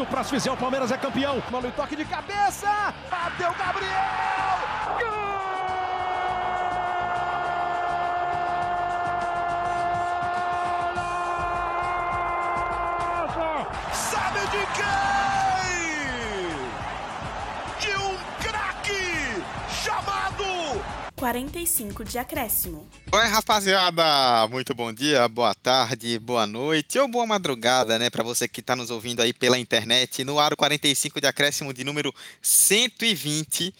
difícil para se fizer. O Palmeiras é campeão. Mano, toque de cabeça. Bateu Gabriel. Gol! Sabe de quem? 45 de acréscimo. Oi, rapaziada! Muito bom dia, boa tarde, boa noite ou boa madrugada, né? Para você que está nos ouvindo aí pela internet, no Aro 45 de acréscimo de número 120.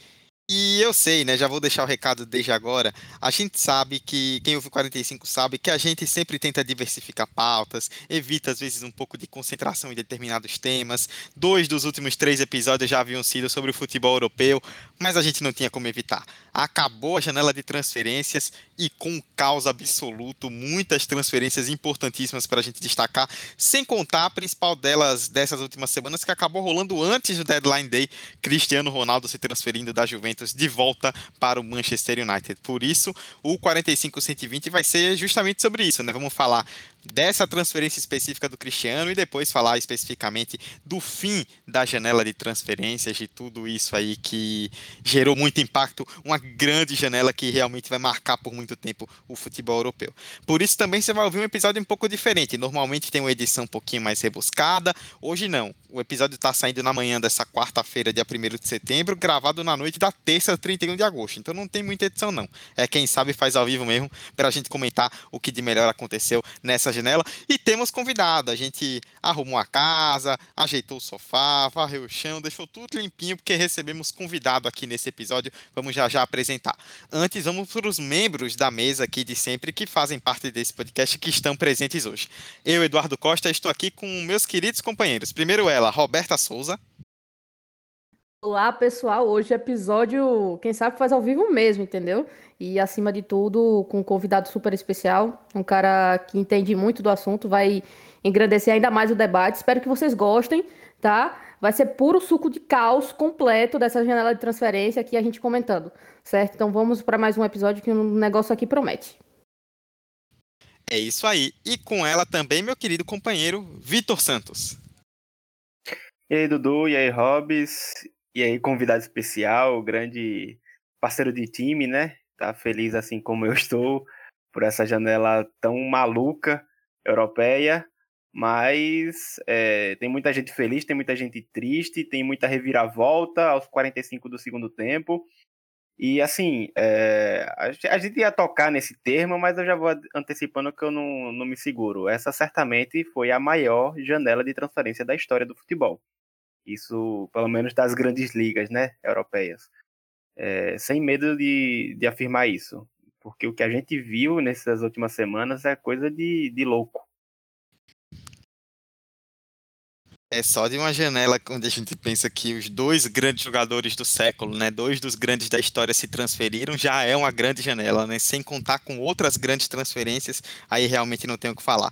E eu sei, né? Já vou deixar o recado desde agora. A gente sabe que, quem ouve 45 sabe que a gente sempre tenta diversificar pautas, evita às vezes um pouco de concentração em determinados temas. Dois dos últimos três episódios já haviam sido sobre o futebol europeu, mas a gente não tinha como evitar. Acabou a janela de transferências e com caos absoluto, muitas transferências importantíssimas para a gente destacar, sem contar a principal delas dessas últimas semanas que acabou rolando antes do deadline day, Cristiano Ronaldo se transferindo da Juventus de volta para o Manchester United. Por isso, o 45-120 vai ser justamente sobre isso, né? Vamos falar dessa transferência específica do Cristiano e depois falar especificamente do fim da janela de transferências, de tudo isso aí que gerou muito impacto, uma grande janela que realmente vai marcar por muito tempo o futebol europeu. Por isso também você vai ouvir um episódio um pouco diferente. Normalmente tem uma edição um pouquinho mais rebuscada, hoje não. O episódio está saindo na manhã dessa quarta-feira, dia 1 de setembro, gravado na noite da terça, 31 de agosto. Então não tem muita edição não. É quem sabe faz ao vivo mesmo para a gente comentar o que de melhor aconteceu nessa essa janela. E temos convidado. A gente arrumou a casa, ajeitou o sofá, varreu o chão, deixou tudo limpinho, porque recebemos convidado aqui nesse episódio. Vamos já já apresentar. Antes, vamos para os membros da mesa aqui de sempre que fazem parte desse podcast que estão presentes hoje. Eu, Eduardo Costa, estou aqui com meus queridos companheiros. Primeiro ela, Roberta Souza. Olá, pessoal. Hoje episódio, quem sabe faz ao vivo mesmo, entendeu? E acima de tudo, com um convidado super especial, um cara que entende muito do assunto, vai engrandecer ainda mais o debate. Espero que vocês gostem, tá? Vai ser puro suco de caos completo dessa janela de transferência aqui a gente comentando, certo? Então vamos para mais um episódio que o um negócio aqui promete. É isso aí. E com ela também, meu querido companheiro Vitor Santos. E aí, Dudu, e aí, Hobbs, e aí, convidado especial, grande parceiro de time, né? Tá feliz assim como eu estou por essa janela tão maluca europeia, mas é, tem muita gente feliz, tem muita gente triste, tem muita reviravolta aos 45 do segundo tempo. E assim, é, a gente ia tocar nesse termo, mas eu já vou antecipando que eu não, não me seguro. Essa certamente foi a maior janela de transferência da história do futebol. Isso, pelo menos das grandes ligas, né, europeias. É, sem medo de, de afirmar isso. Porque o que a gente viu nessas últimas semanas é coisa de, de louco. É só de uma janela onde a gente pensa que os dois grandes jogadores do século, né, dois dos grandes da história se transferiram, já é uma grande janela, né? Sem contar com outras grandes transferências, aí realmente não tenho o que falar.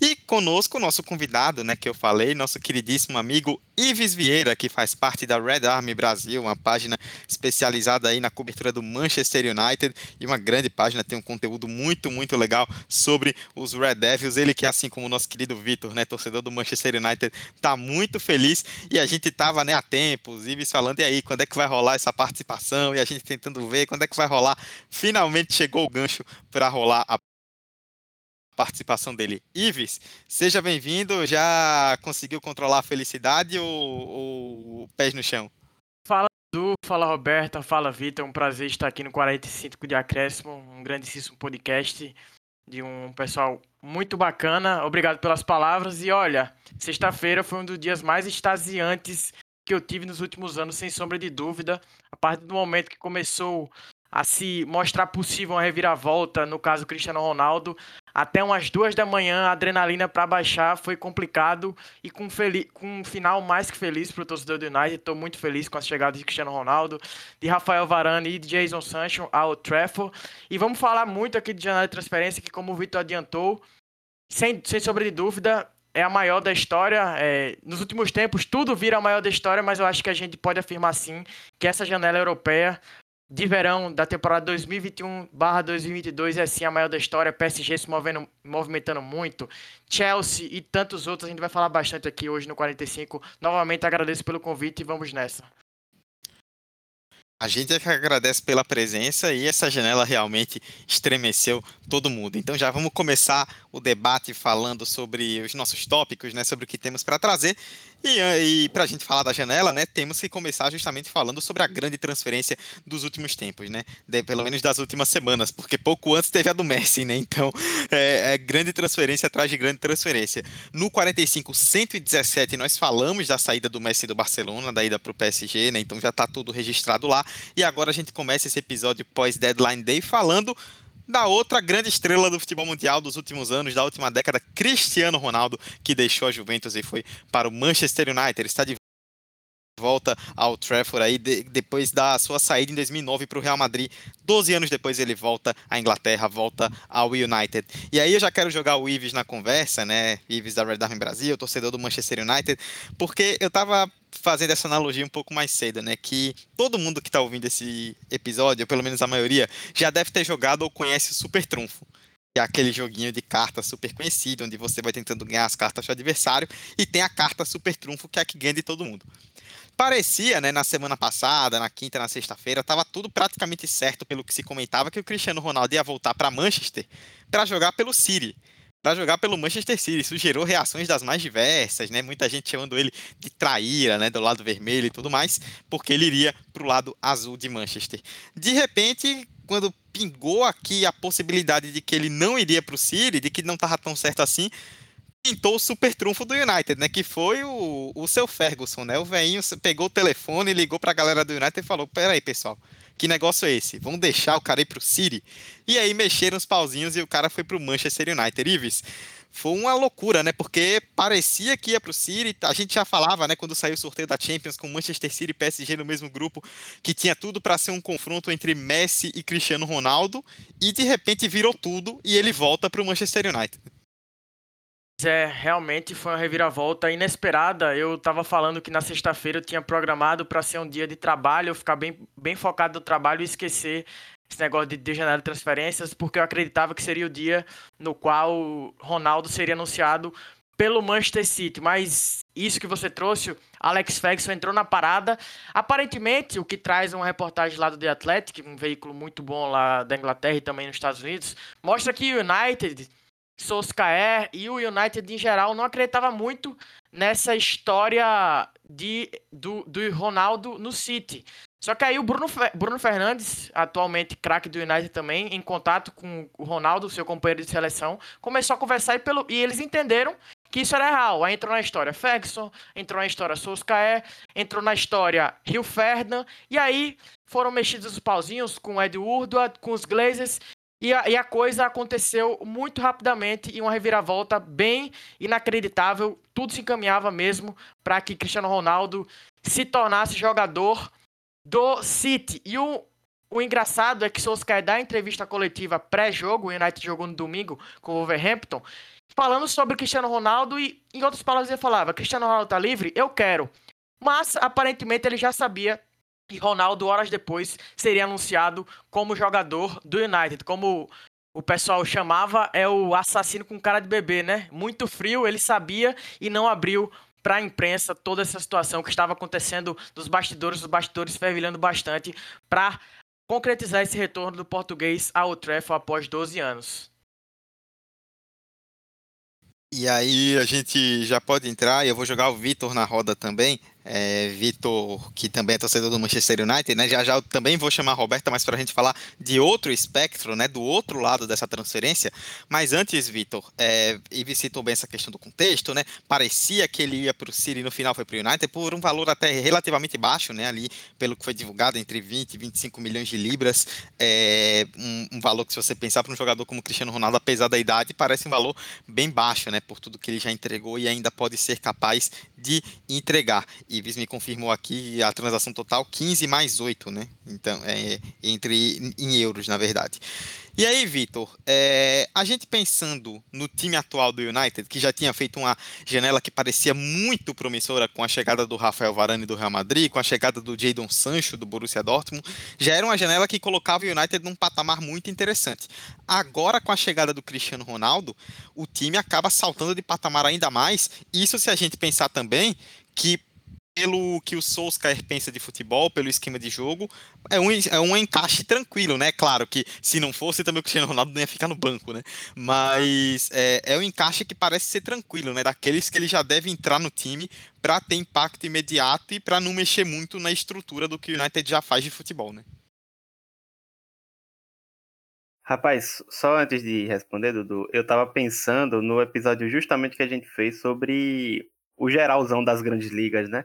E conosco o nosso convidado, né, que eu falei, nosso queridíssimo amigo Ives Vieira, que faz parte da Red Army Brasil, uma página especializada aí na cobertura do Manchester United e uma grande página, tem um conteúdo muito, muito legal sobre os Red Devils. Ele que, assim como o nosso querido Vitor, né, torcedor do Manchester United, tá muito feliz e a gente tava, né, há tempos, Ives falando, e aí, quando é que vai rolar essa participação? E a gente tentando ver quando é que vai rolar. Finalmente chegou o gancho para rolar a participação dele. Ives, seja bem-vindo. Já conseguiu controlar a felicidade ou, ou pés no chão? Fala, Edu. Fala, Roberta. Fala, Vitor. É um prazer estar aqui no 45 de Acréscimo, um grandíssimo podcast de um pessoal muito bacana. Obrigado pelas palavras. E olha, sexta-feira foi um dos dias mais extasiantes que eu tive nos últimos anos, sem sombra de dúvida. A partir do momento que começou a se mostrar possível uma reviravolta, no caso Cristiano Ronaldo, até umas duas da manhã, a adrenalina para baixar foi complicado e com, com um final mais que feliz para o torcedor do United. Estou muito feliz com a chegada de Cristiano Ronaldo, de Rafael Varane e de Jason Sancho ao Trafford. E vamos falar muito aqui de janela de transferência, que como o Vitor adiantou, sem, sem sombra de dúvida, é a maior da história. É, nos últimos tempos, tudo vira a maior da história, mas eu acho que a gente pode afirmar sim que essa janela europeia de verão da temporada 2021/2022 é sim a maior da história. PSG se movendo, movimentando muito, Chelsea e tantos outros. A gente vai falar bastante aqui hoje no 45. Novamente agradeço pelo convite e vamos nessa. A gente é que agradece pela presença e essa janela realmente estremeceu todo mundo. Então já vamos começar o debate falando sobre os nossos tópicos, né, sobre o que temos para trazer. E, e para a gente falar da janela, né, temos que começar justamente falando sobre a grande transferência dos últimos tempos, né, de, pelo menos das últimas semanas, porque pouco antes teve a do Messi, né, então é, é grande transferência atrás de grande transferência. No 45 117 nós falamos da saída do Messi do Barcelona, da ida para o PSG, né, então já está tudo registrado lá. E agora a gente começa esse episódio pós Deadline Day falando da outra grande estrela do futebol mundial dos últimos anos, da última década, Cristiano Ronaldo, que deixou a Juventus e foi para o Manchester United. Está de volta ao Trafford aí de, depois da sua saída em 2009 para o Real Madrid. 12 anos depois ele volta à Inglaterra, volta ao United. E aí eu já quero jogar o Ives na conversa, né? Ives da Red Army Brasil, torcedor do Manchester United, porque eu tava fazendo essa analogia um pouco mais cedo, né? Que todo mundo que está ouvindo esse episódio, ou pelo menos a maioria, já deve ter jogado ou conhece o Super Trunfo. Que é aquele joguinho de cartas super conhecido, onde você vai tentando ganhar as cartas do adversário, e tem a carta Super Trunfo, que é a que ganha de todo mundo. Parecia, né, na semana passada, na quinta, na sexta-feira, estava tudo praticamente certo pelo que se comentava que o Cristiano Ronaldo ia voltar para Manchester para jogar pelo City, para jogar pelo Manchester City. Isso gerou reações das mais diversas, né? Muita gente chamando ele de traíra, né, do lado vermelho e tudo mais, porque ele iria para o lado azul de Manchester. De repente, quando pingou aqui a possibilidade de que ele não iria para o City, de que não estava tão certo assim, pintou o super trunfo do United, né? Que foi o, o seu Ferguson, né? O velhinho pegou o telefone, ligou pra galera do United e falou: Pera aí, pessoal, que negócio é esse? Vamos deixar o cara ir pro City? E aí mexeram os pauzinhos e o cara foi pro Manchester United. Ives, foi uma loucura, né? Porque parecia que ia pro City. A gente já falava, né, quando saiu o sorteio da Champions com Manchester City e PSG no mesmo grupo, que tinha tudo para ser um confronto entre Messi e Cristiano Ronaldo. E de repente virou tudo e ele volta pro Manchester United. É, realmente foi uma reviravolta inesperada. Eu estava falando que na sexta-feira eu tinha programado para ser um dia de trabalho, eu ficar bem, bem focado no trabalho e esquecer esse negócio de, de janela de transferências, porque eu acreditava que seria o dia no qual Ronaldo seria anunciado pelo Manchester City. Mas isso que você trouxe, Alex Ferguson entrou na parada. Aparentemente, o que traz uma reportagem lá do The Athletic, um veículo muito bom lá da Inglaterra e também nos Estados Unidos, mostra que o United Solskjaer e o United em geral não acreditava muito nessa história de, do, do Ronaldo no City. Só que aí o Bruno, Bruno Fernandes, atualmente craque do United também, em contato com o Ronaldo, seu companheiro de seleção, começou a conversar e, pelo, e eles entenderam que isso era real. Aí entrou na história Ferguson, entrou na história Solskjaer, entrou na história Rio Ferdinand, e aí foram mexidos os pauzinhos com o Ed com os Glazers, e a, e a, coisa aconteceu muito rapidamente e uma reviravolta bem inacreditável. Tudo se encaminhava mesmo para que Cristiano Ronaldo se tornasse jogador do City. E o, o engraçado é que Solskjaer dá entrevista coletiva pré-jogo, o United jogou no domingo com o Wolverhampton, falando sobre Cristiano Ronaldo e, em outras palavras, ele falava: Cristiano Ronaldo tá livre? Eu quero. Mas aparentemente ele já sabia e Ronaldo, horas depois, seria anunciado como jogador do United. Como o pessoal chamava, é o assassino com cara de bebê, né? Muito frio, ele sabia e não abriu para a imprensa toda essa situação que estava acontecendo dos bastidores, os bastidores fervilhando bastante para concretizar esse retorno do português ao Trafford após 12 anos. E aí a gente já pode entrar, e eu vou jogar o Vitor na roda também é, Vitor, que também é torcedor do Manchester United, né? Já já eu também vou chamar a Roberta, mas para a gente falar de outro espectro, né? Do outro lado dessa transferência. Mas antes, Vitor, é, Ives bem essa questão do contexto, né? Parecia que ele ia para o City no final foi para o United por um valor até relativamente baixo, né? Ali, pelo que foi divulgado, entre 20 e 25 milhões de libras. É, um, um valor que, se você pensar para um jogador como Cristiano Ronaldo, apesar da idade, parece um valor bem baixo, né? Por tudo que ele já entregou e ainda pode ser capaz de entregar. Ives me confirmou aqui a transação total 15 mais 8, né? Então, é, entre em euros, na verdade. E aí, Vitor, é, a gente pensando no time atual do United, que já tinha feito uma janela que parecia muito promissora com a chegada do Rafael Varane do Real Madrid, com a chegada do Jadon Sancho do Borussia Dortmund, já era uma janela que colocava o United num patamar muito interessante. Agora, com a chegada do Cristiano Ronaldo, o time acaba saltando de patamar ainda mais. Isso se a gente pensar também que pelo que o Solskjaer pensa de futebol, pelo esquema de jogo, é um, é um encaixe tranquilo, né? Claro que se não fosse, também o Cristiano Ronaldo não ia ficar no banco, né? Mas é, é um encaixe que parece ser tranquilo, né? Daqueles que ele já deve entrar no time para ter impacto imediato e para não mexer muito na estrutura do que o United já faz de futebol, né? Rapaz, só antes de responder, Dudu, eu tava pensando no episódio justamente que a gente fez sobre o geralzão das grandes ligas, né?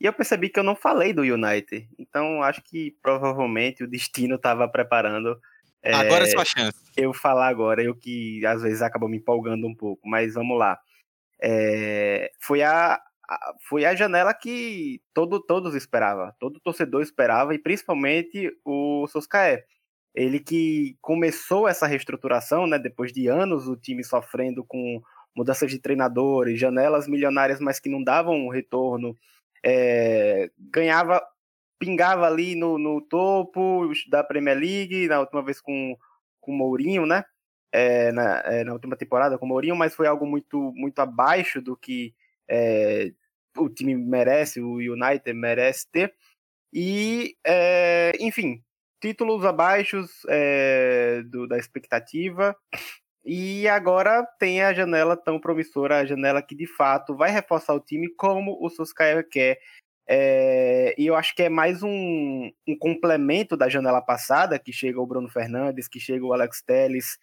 E eu percebi que eu não falei do United. Então acho que provavelmente o destino estava preparando. Agora é sua chance. Eu falar agora, eu que às vezes acabo me empolgando um pouco, mas vamos lá. É, foi a, a, foi a janela que todo, todos esperavam, todo torcedor esperava, e principalmente o Soscaé. Ele que começou essa reestruturação, né, depois de anos o time sofrendo com mudanças de treinadores, janelas milionárias, mas que não davam retorno, é, ganhava, pingava ali no, no topo da Premier League, na última vez com, com o Mourinho, né? É, na, é, na, última temporada com o Mourinho, mas foi algo muito, muito abaixo do que é, o time merece, o United merece ter. E, é, enfim, títulos abaixo é, do, da expectativa. E agora tem a janela tão promissora, a janela que de fato vai reforçar o time como o Solskjaer quer. É, e eu acho que é mais um, um, complemento da janela passada, que chega o Bruno Fernandes, que chega o Alex Telles,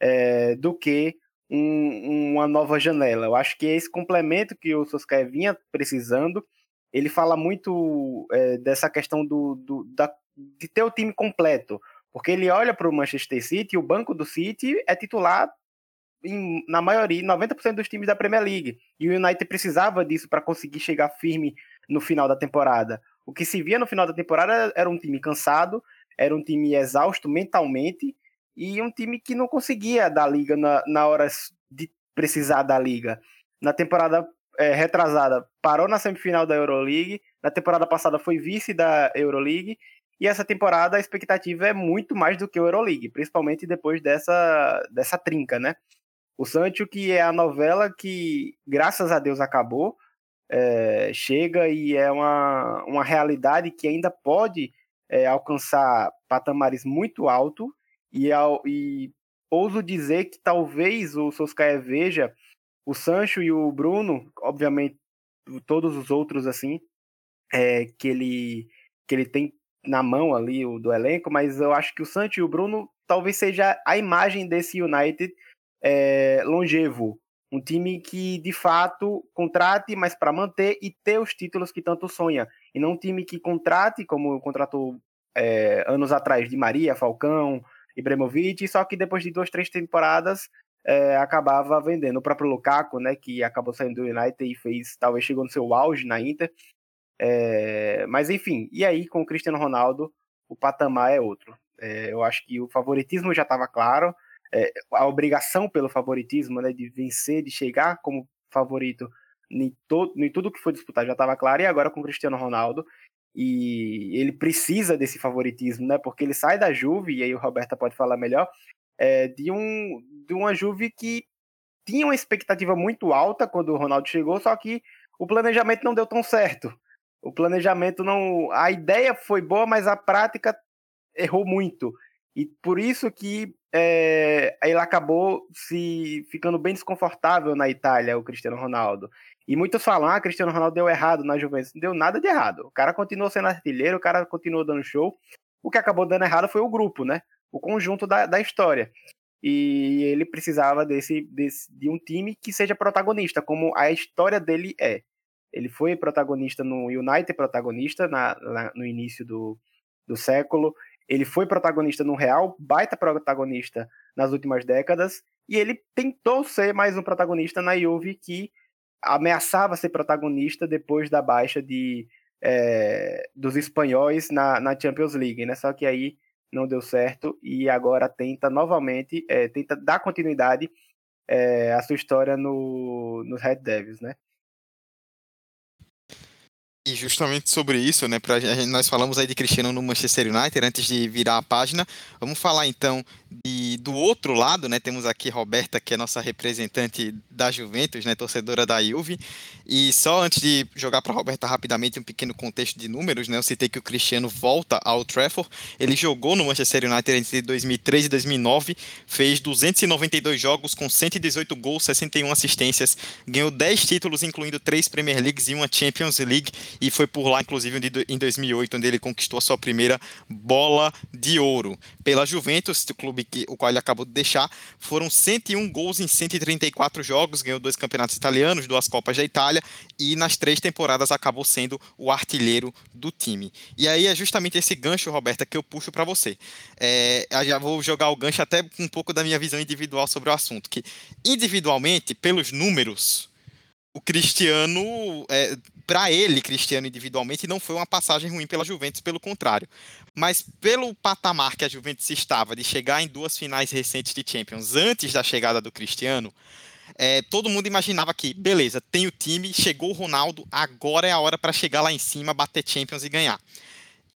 é, do que um, uma nova janela. Eu acho que é esse complemento que o Solskjaer vinha precisando. Ele fala muito é, dessa questão do, do da, de ter o time completo. Porque ele olha para o Manchester City e o banco do City é titular em, na maioria, 90% dos times da Premier League. E o United precisava disso para conseguir chegar firme no final da temporada. O que se via no final da temporada era um time cansado, era um time exausto mentalmente e um time que não conseguia dar liga na, na hora de precisar da liga. Na temporada é, retrasada, parou na semifinal da Euroleague, na temporada passada foi vice da Euroleague e essa temporada a expectativa é muito mais do que o Euroleague, principalmente depois dessa, dessa trinca, né? O Sancho, que é a novela que, graças a Deus, acabou, é, chega e é uma, uma realidade que ainda pode é, alcançar patamares muito altos e, e ouso dizer que talvez o Solskjaer veja o Sancho e o Bruno, obviamente todos os outros assim, é, que ele que ele tem na mão ali o do elenco, mas eu acho que o Sancho e o Bruno talvez seja a imagem desse United é, longevo. Um time que, de fato, contrate, mas para manter e ter os títulos que tanto sonha. E não um time que contrate, como contratou é, anos atrás de Maria, Falcão, Ibrahimovic, só que depois de duas, três temporadas é, acabava vendendo. O próprio Lukaku, né, que acabou saindo do United e fez, talvez chegou no seu auge na Inter, é, mas enfim, e aí com o Cristiano Ronaldo o patamar é outro. É, eu acho que o favoritismo já estava claro, é, a obrigação pelo favoritismo, né, de vencer, de chegar como favorito em, to, em tudo que foi disputado já estava claro, e agora com o Cristiano Ronaldo, e ele precisa desse favoritismo, né, porque ele sai da Juve, e aí o Roberta pode falar melhor, é, de, um, de uma Juve que tinha uma expectativa muito alta quando o Ronaldo chegou, só que o planejamento não deu tão certo o planejamento não. A ideia foi boa, mas a prática errou muito. E por isso que é, ele acabou se ficando bem desconfortável na Itália, o Cristiano Ronaldo. E muitos falam, ah, Cristiano Ronaldo deu errado na Juventus. Não deu nada de errado. O cara continuou sendo artilheiro, o cara continuou dando show. O que acabou dando errado foi o grupo, né? O conjunto da, da história. E ele precisava desse, desse, de um time que seja protagonista, como a história dele é. Ele foi protagonista no United, protagonista na, na, no início do, do século. Ele foi protagonista no Real, baita protagonista nas últimas décadas. E ele tentou ser mais um protagonista na Juve, que ameaçava ser protagonista depois da baixa de, é, dos espanhóis na, na Champions League, né? Só que aí não deu certo e agora tenta novamente, é, tenta dar continuidade é, à sua história no, no Red Devils, né? E justamente sobre isso, né, pra, nós falamos aí de Cristiano no Manchester United antes de virar a página. Vamos falar então de, do outro lado, né? Temos aqui Roberta, que é nossa representante da Juventus, né, torcedora da Juve. E só antes de jogar para Roberta rapidamente um pequeno contexto de números, né? Eu citei que o Cristiano volta ao Trafford. Ele jogou no Manchester United entre 2003 e 2009, fez 292 jogos com 118 gols, 61 assistências, ganhou 10 títulos, incluindo 3 Premier Leagues e uma Champions League e foi por lá, inclusive, em 2008, onde ele conquistou a sua primeira bola de ouro. Pela Juventus, o clube que, o qual ele acabou de deixar, foram 101 gols em 134 jogos, ganhou dois campeonatos italianos, duas Copas da Itália e nas três temporadas acabou sendo o artilheiro do time. E aí é justamente esse gancho, Roberta, que eu puxo para você. É, já vou jogar o gancho até com um pouco da minha visão individual sobre o assunto, que individualmente, pelos números, o Cristiano, é, para ele, Cristiano, individualmente, não foi uma passagem ruim pela Juventus, pelo contrário. Mas pelo patamar que a Juventus estava de chegar em duas finais recentes de Champions antes da chegada do Cristiano, é, todo mundo imaginava que, beleza, tem o time, chegou o Ronaldo, agora é a hora para chegar lá em cima, bater Champions e ganhar.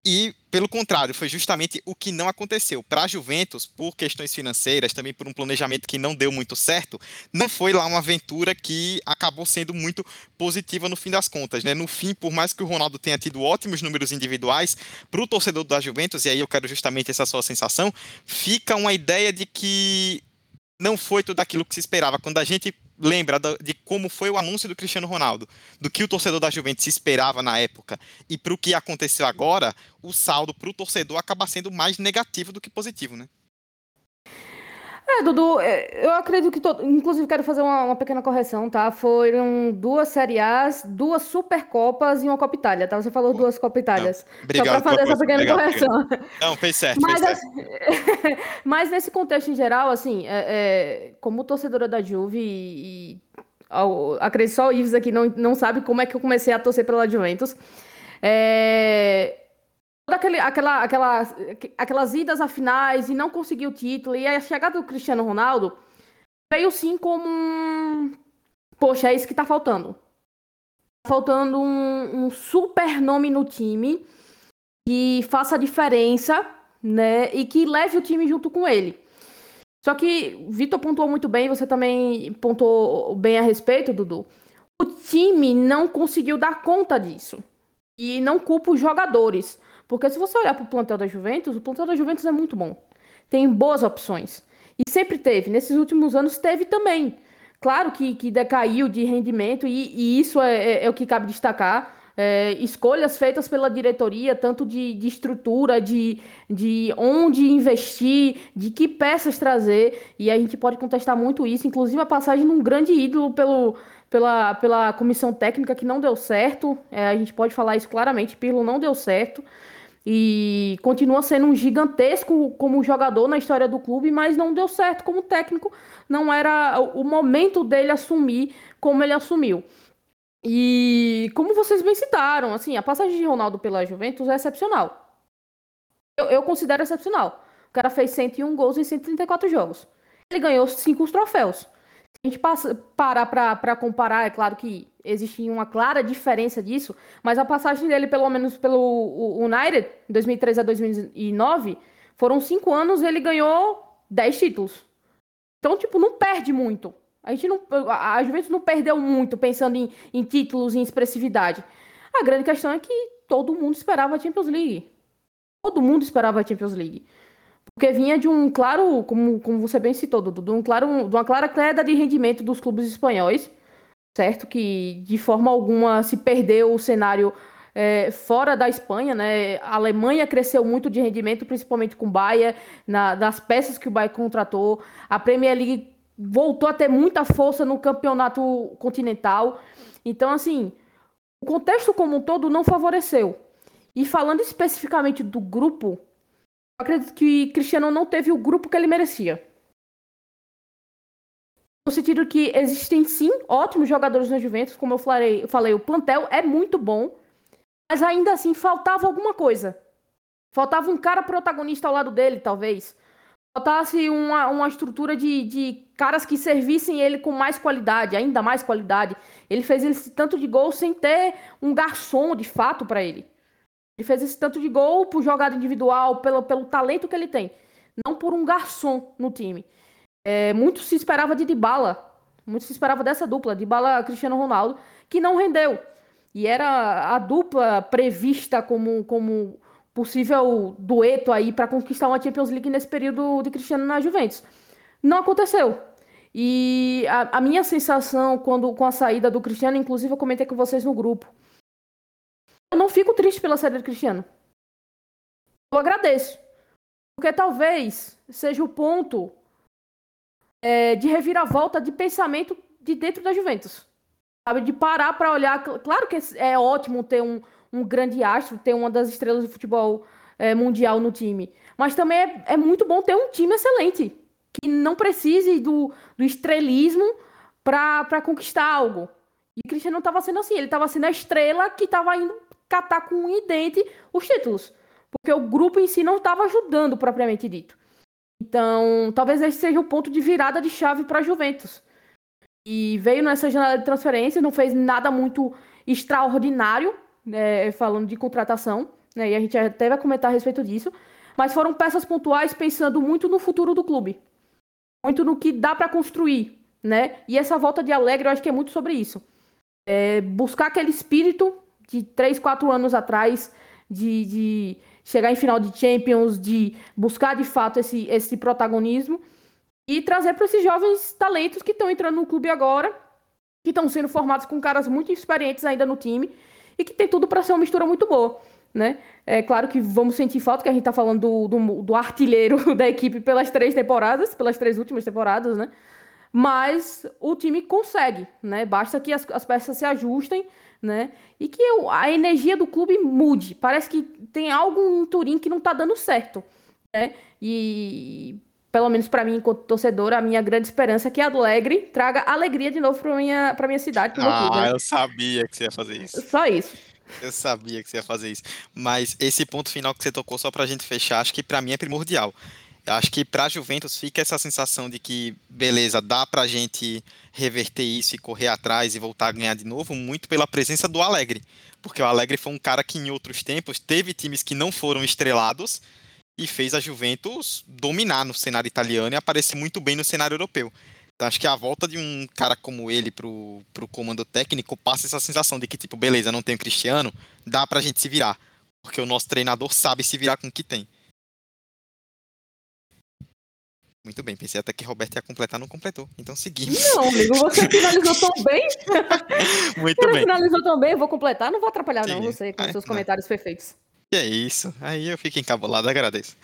E, pelo contrário, foi justamente o que não aconteceu. Para a Juventus, por questões financeiras, também por um planejamento que não deu muito certo, não foi lá uma aventura que acabou sendo muito positiva no fim das contas. Né? No fim, por mais que o Ronaldo tenha tido ótimos números individuais, para o torcedor da Juventus, e aí eu quero justamente essa sua sensação, fica uma ideia de que não foi tudo aquilo que se esperava. Quando a gente lembra de como foi o anúncio do Cristiano Ronaldo, do que o torcedor da Juventus esperava na época e para o que aconteceu agora, o saldo para o torcedor acaba sendo mais negativo do que positivo, né? É, Dudu, é, eu acredito que todo. Inclusive, quero fazer uma, uma, pequena correção, tá? Foram duas Série A's, duas Supercopas e uma Copa Itália, tá? Você falou duas Copa Itálias. Não, obrigado, Só pra fazer essa pequena correção. Obrigado. Não, fez certo. Mas, fez certo. Mas nesse contexto em geral, assim, é, é, como torcedora da Juve e. e acredito só o Ives aqui não, não sabe como é que eu comecei a torcer pela Juventus. É, aquele, aquela, aquela, aquelas idas a finais e não conseguir o título, e a chegada do Cristiano Ronaldo veio sim como um. Poxa, é isso que tá faltando. Tá faltando um, um super nome no time que faça a diferença, né? E que leve o time junto com ele. Só que Vitor pontuou muito bem, você também pontuou bem a respeito, Dudu. O time não conseguiu dar conta disso. E não culpa os jogadores. Porque se você olhar para o plantel da Juventus, o plantel da Juventus é muito bom. Tem boas opções. E sempre teve. Nesses últimos anos teve também. Claro que, que decaiu de rendimento, e, e isso é, é, é, o que cabe destacar. É, escolhas feitas pela diretoria, tanto de, de estrutura, de, de onde investir, de que peças trazer, e a gente pode contestar muito isso, inclusive a passagem de um grande ídolo pelo, pela, pela comissão técnica que não deu certo, é, a gente pode falar isso claramente, Pirlo não deu certo, e continua sendo um gigantesco como jogador na história do clube, mas não deu certo como técnico, não era o momento dele assumir como ele assumiu. E como vocês bem citaram, assim, a passagem de Ronaldo pela Juventus é excepcional. Eu, eu considero excepcional. O cara fez 101 gols em 134 jogos. Ele ganhou cinco troféus a gente passa, parar para comparar, é claro que existe uma clara diferença disso, mas a passagem dele, pelo menos pelo United, 2003 a 2009, foram cinco anos ele ganhou 10 títulos. Então, tipo, não perde muito. A gente não, a Juventus não perdeu muito pensando em, em títulos, em expressividade. A grande questão é que todo mundo esperava a Champions League. Todo mundo esperava a Champions League. Porque vinha de um claro, como, como você bem citou, Dudu, de, um claro, de uma clara queda de rendimento dos clubes espanhóis, certo? Que de forma alguma se perdeu o cenário é, fora da Espanha, né? A Alemanha cresceu muito de rendimento, principalmente com o Bayern, na, das peças que o Bayern contratou. A Premier League voltou a ter muita força no campeonato continental. Então, assim, o contexto como um todo não favoreceu. E falando especificamente do grupo, acredito que Cristiano não teve o grupo que ele merecia. no sentido que existem sim ótimos jogadores na Juventus, como eu falei, eu falei, o plantel é muito bom, mas ainda assim faltava alguma coisa. Faltava um cara protagonista ao lado dele, talvez. Faltasse uma, uma estrutura de, de caras que servissem ele com mais qualidade, ainda mais qualidade. Ele fez esse tanto de gol sem ter um garçom de fato para ele. Ele fez esse tanto de gol por jogada individual, pelo, pelo talento que ele tem, não por um garçom no time. É, muito se esperava de Dybala, muito se esperava dessa dupla, Dybala Cristiano Ronaldo, que não rendeu. E era a dupla prevista como, como possível dueto aí para conquistar uma Champions League nesse período de Cristiano na Juventus. Não aconteceu. E a, a, minha sensação quando com a saída do Cristiano, inclusive eu comentei com vocês no grupo. Eu não fico triste pela saída do Cristiano. Eu agradeço. Porque talvez seja o ponto é, de reviravolta de pensamento de dentro da Juventus. Sabe? De parar para olhar. Claro que é ótimo ter um, um grande astro, ter uma das estrelas do futebol é, mundial no time. Mas também é, é, muito bom ter um time excelente. Que não precise do, do estrelismo para conquistar algo. E o Cristiano não estava sendo assim. Ele estava sendo a estrela que estava indo catar com um dente os títulos. Porque o grupo em si não estava ajudando, propriamente dito. Então, talvez esse seja o ponto de virada de chave para a Juventus. E veio nessa janela de transferência, não fez nada muito extraordinário, né, falando de contratação, né, e a gente até vai comentar a respeito disso, mas foram peças pontuais pensando muito no futuro do clube, muito no que dá para construir, né? E essa volta de Alegre, eu acho que é muito sobre isso. É buscar aquele espírito de três, quatro anos atrás, de, de chegar em final de Champions, de buscar de fato esse, esse protagonismo e trazer para esses jovens talentos que estão entrando no clube agora, que estão sendo formados com caras muito experientes ainda no time e que tem tudo para ser uma mistura muito boa. Né? É claro que vamos sentir falta, que a gente está falando do, do, do, artilheiro da equipe pelas três temporadas, pelas três últimas temporadas, né? Mas o time consegue, né? Basta que as, as peças se ajustem né? E que a energia do clube mude. Parece que tem algo em Turim que não está dando certo, né? E pelo menos para mim, enquanto torcedora, a minha grande esperança é que a Alegre traga alegria de novo para minha para minha cidade. Ah, clube, né? eu sabia que você ia fazer isso. Só isso. Eu sabia que você ia fazer isso. Mas esse ponto final que você tocou, só para a gente fechar, acho que para mim é primordial. Acho que para a Juventus fica essa sensação de que, beleza, dá para a gente reverter isso e correr atrás e voltar a ganhar de novo, muito pela presença do Alegre. Porque o Alegre foi um cara que em outros tempos teve times que não foram estrelados e fez a Juventus dominar no cenário italiano e aparecer muito bem no cenário europeu. Então, acho que a volta de um cara como ele pro, pro comando técnico passa essa sensação de que, tipo, beleza, não tem o Cristiano, dá pra gente se virar. Porque o nosso treinador sabe se virar com o que tem. Muito bem, pensei até que Roberto ia completar, não completou. Então seguimos. Não, amigo, você finalizou tão bem. Muito você bem. finalizou tão bem, eu vou completar, não vou atrapalhar Sim. não você com Ai, seus não. comentários perfeitos. Que é isso, aí eu fico encabulado, agradeço.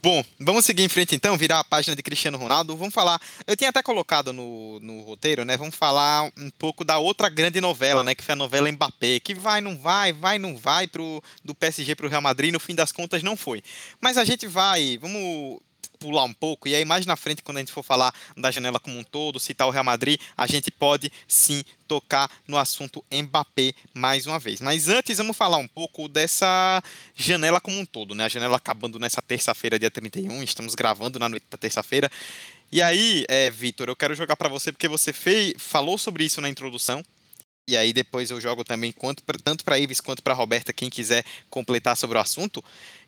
Bom, vamos seguir em frente então, virar a página de Cristiano Ronaldo. Vamos falar. Eu tinha até colocado no, no roteiro, né? Vamos falar um pouco da outra grande novela, né? Que foi a novela Mbappé, que vai, não vai, vai, não vai pro, do PSG para o Real Madrid. No fim das contas, não foi. Mas a gente vai. Vamos pular um pouco, e aí mais na frente, quando a gente for falar da janela como um todo, citar o Real Madrid, a gente pode sim tocar no assunto Mbappé mais uma vez. Mas antes, vamos falar um pouco dessa janela como um todo, né? A janela acabando nessa terça-feira, dia 31, estamos gravando na noite da terça-feira. E aí, é, Vitor, eu quero jogar para você porque você fez, falou sobre isso na introdução. E aí depois eu jogo também quanto, tanto para Ives quanto para Roberta, quem quiser completar sobre o assunto,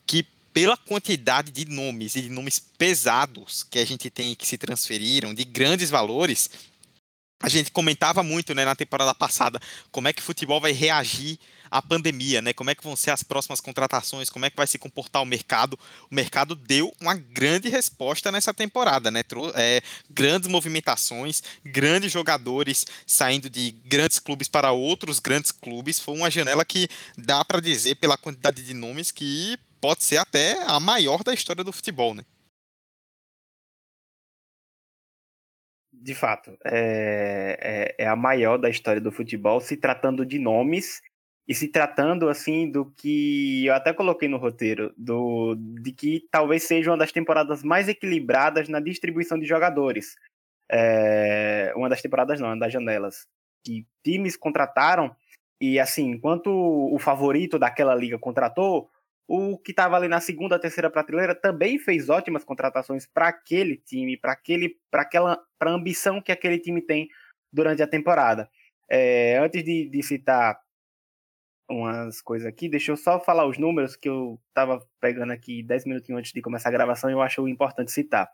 que pela quantidade de nomes e de nomes pesados que a gente tem que se transferiram, de grandes valores, a gente comentava muito né, na temporada passada como é que o futebol vai reagir à pandemia, né? Como é que vão ser as próximas contratações, como é que vai se comportar o mercado. O mercado deu uma grande resposta nessa temporada, né? É, grandes movimentações, grandes jogadores saindo de grandes clubes para outros grandes clubes. Foi uma janela que dá para dizer pela quantidade de nomes que pode ser até a maior da história do futebol, né? De fato, é, é, é, a maior da história do futebol, se tratando de nomes e se tratando assim do que eu até coloquei no roteiro, do de que talvez seja uma das temporadas mais equilibradas na distribuição de jogadores. é, uma das temporadas não, uma das janelas, que times contrataram e assim, enquanto o favorito daquela liga contratou, o que estava ali na segunda, terceira prateleira também fez ótimas contratações para aquele time, para aquele, para aquela, para ambição que aquele time tem durante a temporada. É, antes de, de, citar umas coisas aqui, deixa eu só falar os números que eu estava pegando aqui 10 minutinhos antes de começar a gravação e eu acho importante citar.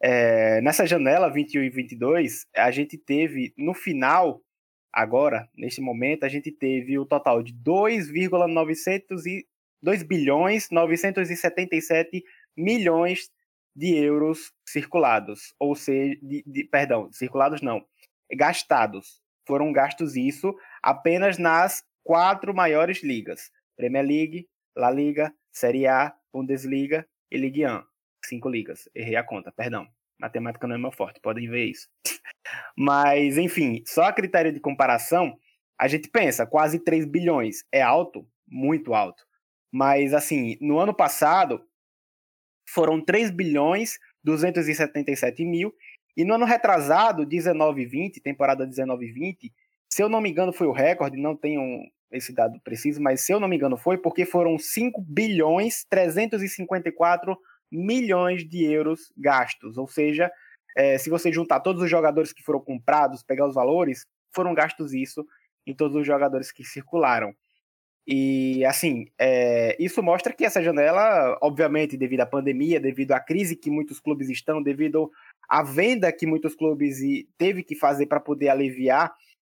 É, nessa janela 21 e 22, a gente teve no final, agora, neste momento, a gente teve o total de 2,900 e 2 bilhões 977 milhões de euros circulados, ou seja, de, de, perdão, circulados não, gastados. Foram gastos isso apenas nas quatro maiores ligas: Premier League, La Liga, Série A, Bundesliga e Ligue 1. Cinco ligas. Errei a conta, perdão. Matemática não é meu forte, podem ver isso. Mas, enfim, só a critério de comparação, a gente pensa, quase 3 bilhões. É alto? Muito alto. Mas, assim, no ano passado, foram 3 bilhões 277 mil. E no ano retrasado, 19 20, temporada 19 20, se eu não me engano foi o recorde, não tenho esse dado preciso, mas se eu não me engano foi porque foram 5 bilhões 354 milhões de euros gastos. Ou seja, é, se você juntar todos os jogadores que foram comprados, pegar os valores, foram gastos isso em todos os jogadores que circularam. E assim, é, isso mostra que essa janela, obviamente, devido à pandemia, devido à crise que muitos clubes estão, devido à venda que muitos clubes teve que fazer para poder aliviar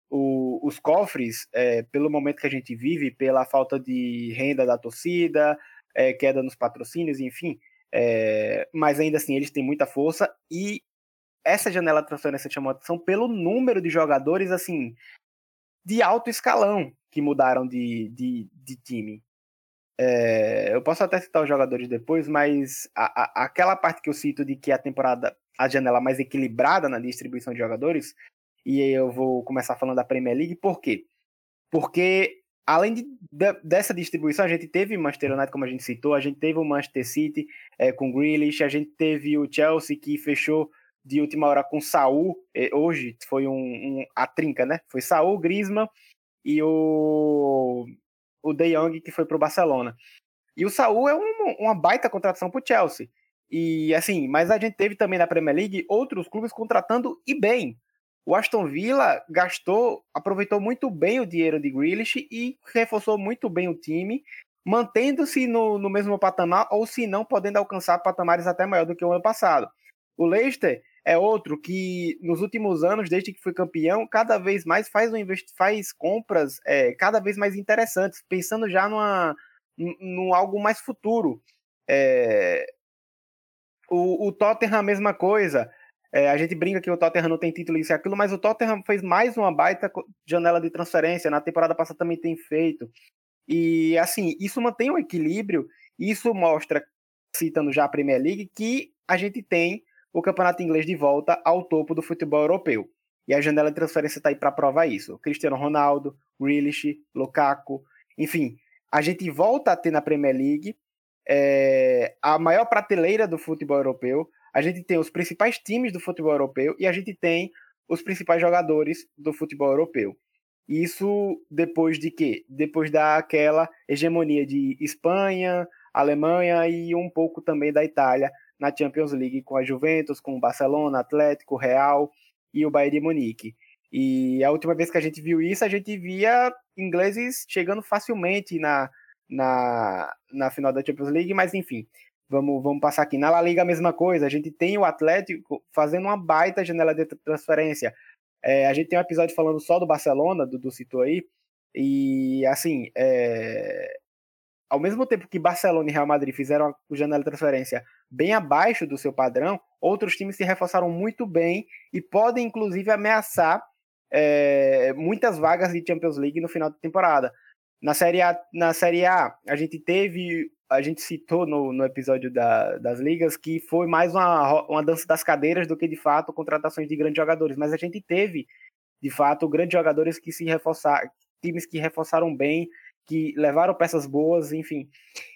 o, os cofres, é, pelo momento que a gente vive, pela falta de renda da torcida, é, queda nos patrocínios, enfim. É, mas ainda assim, eles têm muita força e essa janela de transferência chamou atenção pelo número de jogadores assim de alto escalão que mudaram de, de, de time. É, eu posso até citar os jogadores depois, mas a, a, aquela parte que eu cito de que a temporada, a janela mais equilibrada na distribuição de jogadores, e eu vou começar falando da Premier League, por quê? Porque além de, de, dessa distribuição, a gente teve Manchester United, como a gente citou, a gente teve o Manchester City é, com Grealish, a gente teve o Chelsea que fechou de última hora com Saul, hoje foi um, um, a trinca, né? Foi Saul, Griezmann e o, o De Jong que foi para o Barcelona. E o Saul é um, uma baita contratação para o Chelsea. E assim, mas a gente teve também na Premier League outros clubes contratando e bem. O Aston Villa gastou, aproveitou muito bem o dinheiro de Grealish e reforçou muito bem o time, mantendo-se no, no mesmo patamar ou se não podendo alcançar patamares até maior do que o ano passado. O Leicester é outro que nos últimos anos, desde que foi campeão, cada vez mais faz, um faz compras é, cada vez mais interessantes, pensando já numa, num algo mais futuro. É, o, o Tottenham, a mesma coisa. É, a gente brinca que o Tottenham não tem título isso e aquilo, mas o Tottenham fez mais uma baita janela de transferência. Na temporada passada também tem feito. E assim, isso mantém um equilíbrio. Isso mostra, citando já a Premier League, que a gente tem o campeonato inglês de volta ao topo do futebol europeu. E a janela de transferência está aí para provar isso. Cristiano Ronaldo, Grealish, Lukaku, enfim, a gente volta a ter na Premier League é, a maior prateleira do futebol europeu. A gente tem os principais times do futebol europeu e a gente tem os principais jogadores do futebol europeu. Isso depois de quê? Depois daquela hegemonia de Espanha, Alemanha e um pouco também da Itália na Champions League com a Juventus, com o Barcelona, Atlético, Real e o Bayern de Munique. E a última vez que a gente viu isso, a gente via ingleses chegando facilmente na, na, na final da Champions League, mas enfim, vamos, vamos passar aqui. Na La Liga a mesma coisa, a gente tem o Atlético fazendo uma baita janela de transferência. É, a gente tem um episódio falando só do Barcelona, do, do citou aí, e assim, é, ao mesmo tempo que Barcelona e Real Madrid fizeram a janela de transferência bem abaixo do seu padrão, outros times se reforçaram muito bem e podem, inclusive, ameaçar é, muitas vagas de Champions League no final da temporada. Na Série A, na série a, a gente teve, a gente citou no, no episódio da, das ligas que foi mais uma, uma dança das cadeiras do que, de fato, contratações de grandes jogadores. Mas a gente teve, de fato, grandes jogadores que se reforçaram, times que reforçaram bem que levaram peças boas, enfim.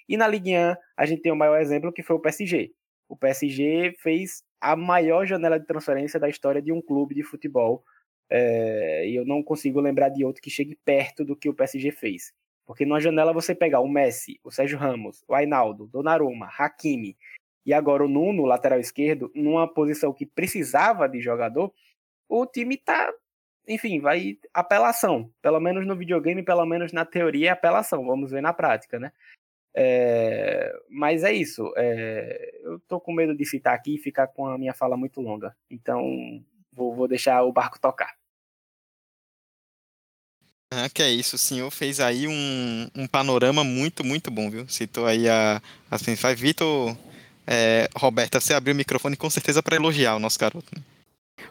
E na Ligue 1, a gente tem o maior exemplo que foi o PSG. O PSG fez a maior janela de transferência da história de um clube de futebol. É, e eu não consigo lembrar de outro que chegue perto do que o PSG fez. Porque numa janela você pegar o Messi, o Sérgio Ramos, o Ainaldo, Donnarumma, Hakimi e agora o Nuno, lateral esquerdo, numa posição que precisava de jogador, o time tá, enfim, vai apelação. Pelo menos no videogame, pelo menos na teoria é apelação. Vamos ver na prática, né? É, mas é isso. É, eu tô com medo de citar aqui e ficar com a minha fala muito longa. Então, vou, vou deixar o barco tocar. Ah, que é isso, o senhor fez aí um, um panorama muito, muito bom, viu? Citou aí a, as. Vitor, é, Roberta, você abriu o microfone com certeza para elogiar o nosso garoto. Né?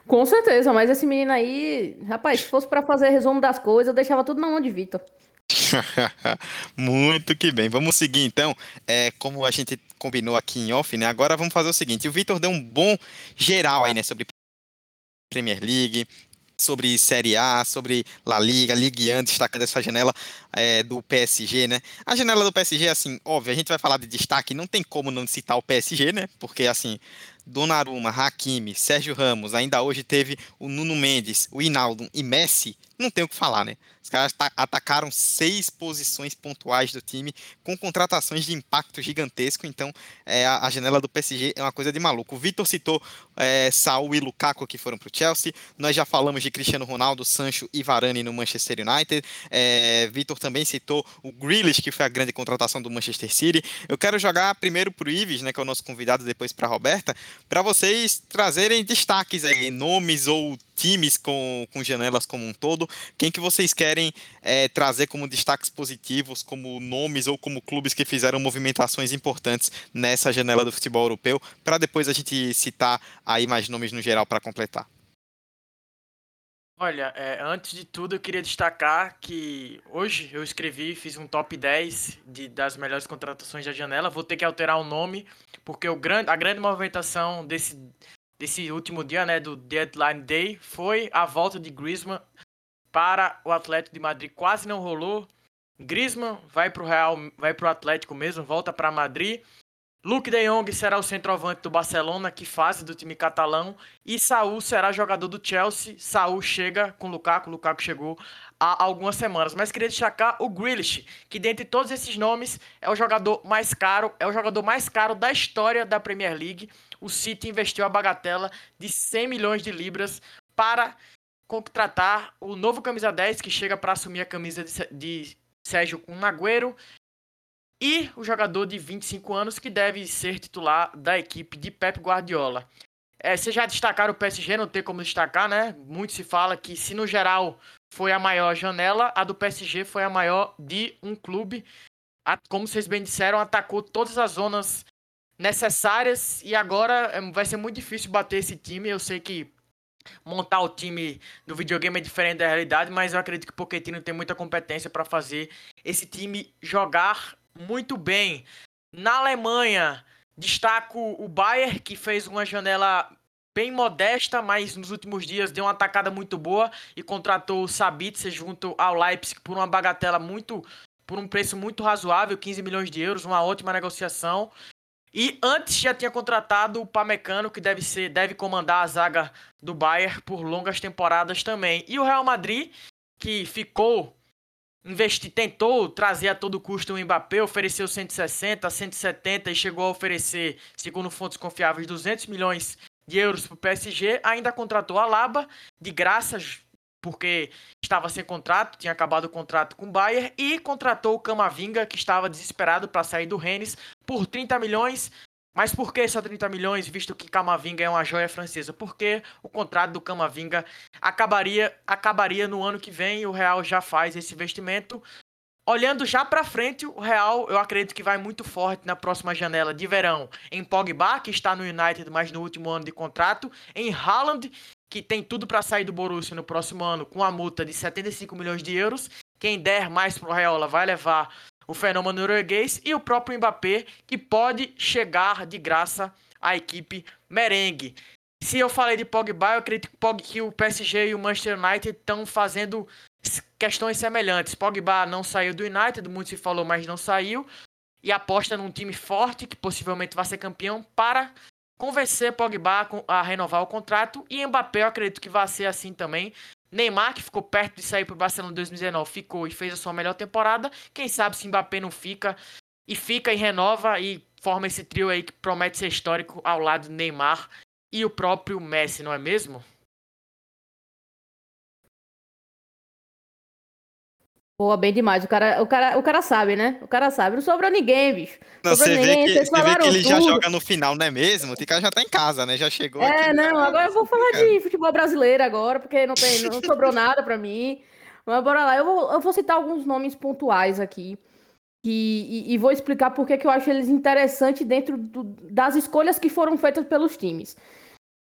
Com certeza, mas esse menino aí, rapaz, se fosse para fazer resumo das coisas, eu deixava tudo na mão de Vitor. Muito que bem. Vamos seguir então. É, como a gente combinou aqui em off, né? Agora vamos fazer o seguinte: o Vitor deu um bom geral aí, né? Sobre Premier League, sobre Série A, sobre La Liga, Ligue 1, destacando essa janela é, do PSG, né? A janela do PSG, assim, óbvio, a gente vai falar de destaque, não tem como não citar o PSG, né? Porque, assim, Donnarumma, Hakimi, Sérgio Ramos, ainda hoje teve o Nuno Mendes, o Hinaldo e Messi, não tem o que falar, né? Os caras atacaram seis posições pontuais do time com contratações de impacto gigantesco. Então, é, a, janela do PSG é uma coisa de maluco. O Vitor citou é, Saul e Lukaku que foram para o Chelsea. Nós já falamos de Cristiano Ronaldo, Sancho e Varane no Manchester United. É, Vitor também citou o Grealish, que foi a grande contratação do Manchester City. Eu quero jogar primeiro para o Ives, né, que é o nosso convidado, depois para a Roberta, para vocês trazerem destaques aí, nomes ou times com, com janelas como um todo. Quem que vocês querem é, trazer como destaques positivos, como nomes ou como clubes que fizeram movimentações importantes nessa janela do futebol europeu, para depois a gente citar aí mais nomes no geral para completar. Olha, é, antes de tudo eu queria destacar que hoje eu escrevi, fiz um top 10 de, das melhores contratações da janela. Vou ter que alterar o nome, porque o grande, a grande movimentação desse, desse último dia, né, do Deadline Day, foi a volta de Griezmann para o Atlético de Madrid. Quase não rolou. Griezmann vai para o Real, vai para o Atlético mesmo, volta para Madrid. Luke de Jong será o centroavante do Barcelona, que fase do time catalão, e Saul será jogador do Chelsea. Saul chega com Lukaku, Lukaku chegou há algumas semanas. Mas queria destacar o Grealish, que dentre todos esses nomes é o jogador mais caro, é o jogador mais caro da história da Premier League. O City investiu a bagatela de 100 milhões de libras para contratar o novo camisa 10 que chega para assumir a camisa de, Sérgio Agüero e o jogador de 25 anos que deve ser titular da equipe de Pep Guardiola. É, vocês já destacaram o PSG, não tem como destacar, né? Muito se fala que se no geral foi a maior janela, a do PSG foi a maior de um clube. Como vocês bem disseram, atacou todas as zonas necessárias e agora é, vai ser muito difícil bater esse time. Eu sei que montar o time do videogame é diferente da realidade, mas eu acredito que o Pochettino tem muita competência para fazer esse time jogar muito bem. Na Alemanha, destaco o Bayern, que fez uma janela bem modesta, mas nos últimos dias deu uma atacada muito boa e contratou o Sabitzer junto ao Leipzig por uma bagatela muito por um preço muito razoável, 15 milhões de euros, uma ótima negociação. E antes já tinha contratado o Pamecano, que deve ser, deve comandar a zaga do Bayern por longas temporadas também. E o Real Madrid, que ficou investi, tentou trazer a todo custo o Mbappé, ofereceu 160, 170 e chegou a oferecer, segundo fontes confiáveis, 200 milhões de euros para o PSG. Ainda contratou a Laba de graça, porque estava sem contrato, tinha acabado o contrato com o Bayern e contratou o Camavinga, que estava desesperado para sair do Rennes por 30 milhões. Mas por que só 30 milhões, visto que Camavinga é uma joia francesa? Porque o contrato do Camavinga acabaria, acabaria no ano que vem e o Real já faz esse investimento. Olhando já para frente, o Real, eu acredito que vai muito forte na próxima janela de verão em Pogba, que está no United, mas no último ano de contrato, em Haaland, que tem tudo para sair do Borussia no próximo ano com a multa de 75 milhões de euros. Quem der mais pro Real vai levar o fenômeno norueguês e o próprio Mbappé, que pode chegar de graça à equipe merengue. Se eu falei de Pogba, eu acredito que o PSG e o Manchester United estão fazendo questões semelhantes. Pogba não saiu do United, muito se falou, mas não saiu. E aposta num time forte, que possivelmente vai ser campeão, para convencer Pogba a renovar o contrato e Mbappé eu acredito que vai ser assim também. Neymar, que ficou perto de sair para o Barcelona em 2019, ficou e fez a sua melhor temporada. Quem sabe se Mbappé não fica e fica e renova e forma esse trio aí que promete ser histórico ao lado de Neymar e o próprio Messi, não é mesmo? Boa, bem demais. O cara, o, cara, o cara sabe, né? O cara sabe. Não sobrou ninguém, bicho. Não, sobrou você ninguém. vê que, você vê que ele já tudo. joga no final, não é mesmo? O cara já tá em casa, né? Já chegou É, aqui. não, agora eu vou falar de futebol brasileiro agora, porque não, tem, não sobrou nada pra mim. Mas bora lá, eu vou, eu vou citar alguns nomes pontuais aqui. que- e, e vou explicar por que que eu acho eles interessantes dentro do- das escolhas que foram feitas pelos times.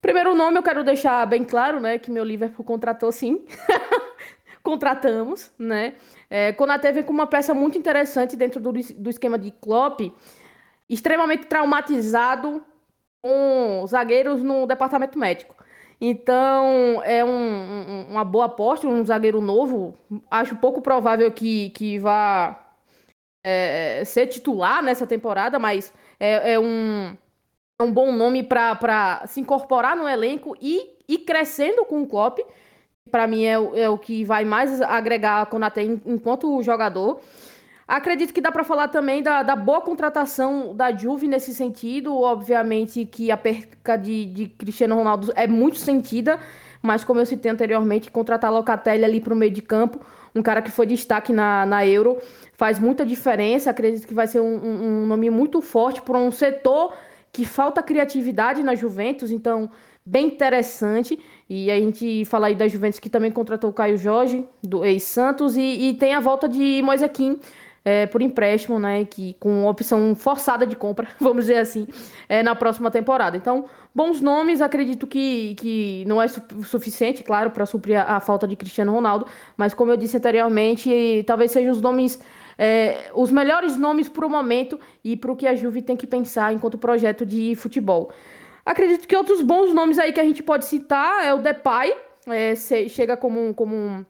Primeiro nome, eu quero deixar bem claro, né, que meu Liverpool contratou sim. Contratamos, né? É, Konaté vem com uma peça muito interessante dentro do, do esquema de Klopp, extremamente traumatizado com zagueiros no departamento médico. Então, é um- um- uma boa aposta, um zagueiro novo. Acho pouco provável que, que vá é, ser titular nessa temporada, mas é, é um, é um bom nome para se incorporar no elenco e ir crescendo com o Klopp. Para mim, é, o- é o que vai mais agregar a Konaté en- enquanto jogador. Acredito que dá para falar também da, da boa contratação da Juve nesse sentido. Obviamente que a perca de, de Cristiano Ronaldo é muito sentida, mas como eu citei anteriormente, contratar Locatelli ali para o meio de campo, um cara que foi destaque na, na Euro, faz muita diferença. Acredito que vai ser um, um- um nome muito forte para um setor que falta criatividade na Juventus, então bem interessante. E a gente fala aí da Juventus que também contratou o Caio Jorge, do ex-Santos, e, e tem a volta de Moise é, por empréstimo, né? Que com opção forçada de compra, vamos dizer assim, é, na próxima temporada. Então, bons nomes, acredito que, que não é su- suficiente, claro, para suprir a, a falta de Cristiano Ronaldo, mas como eu disse anteriormente, talvez sejam os nomes. é, os melhores nomes para o momento e para o que a Juve tem que pensar enquanto projeto de futebol. Acredito que outros bons nomes aí que a gente pode citar é o Depay, é, chega como um, como um,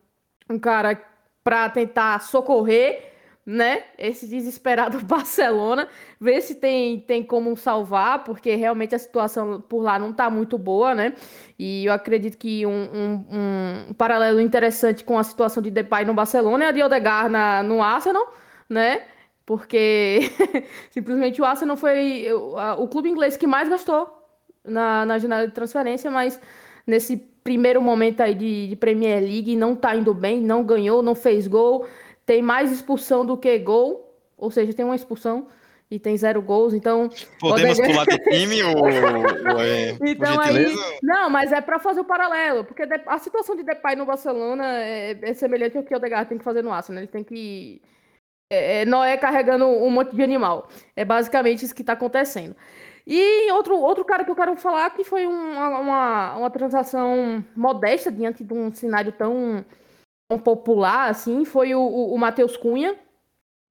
um cara para tentar socorrer, né, esse desesperado Barcelona, ver se tem, tem como salvar, porque realmente a situação por lá não tá muito boa, né, e eu acredito que um, um- um paralelo interessante com a situação de Depay no Barcelona é a de Odegaard na, no Arsenal, né, porque simplesmente o Arsenal foi o, a- o clube inglês que mais gastou na, na janela de transferência, mas nesse primeiro momento aí de, de Premier League não tá indo bem, não ganhou, não fez gol, tem mais expulsão do que gol, ou seja, tem uma expulsão e tem zero gols, então Podemos Odegaard- pular de time ou, ou é, então aí, não, mas é para fazer o paralelo, porque a situação de Depay no Barcelona é, é semelhante ao que o Odegaard tem que fazer no Arsenal, ele tem que é, é, Noé carregando um monte de animal. É basicamente isso que está acontecendo. E outro, outro cara que eu quero falar que foi um- uma, uma, uma transação modesta diante de um cenário tão, tão popular assim, foi o, o, o Matheus Cunha.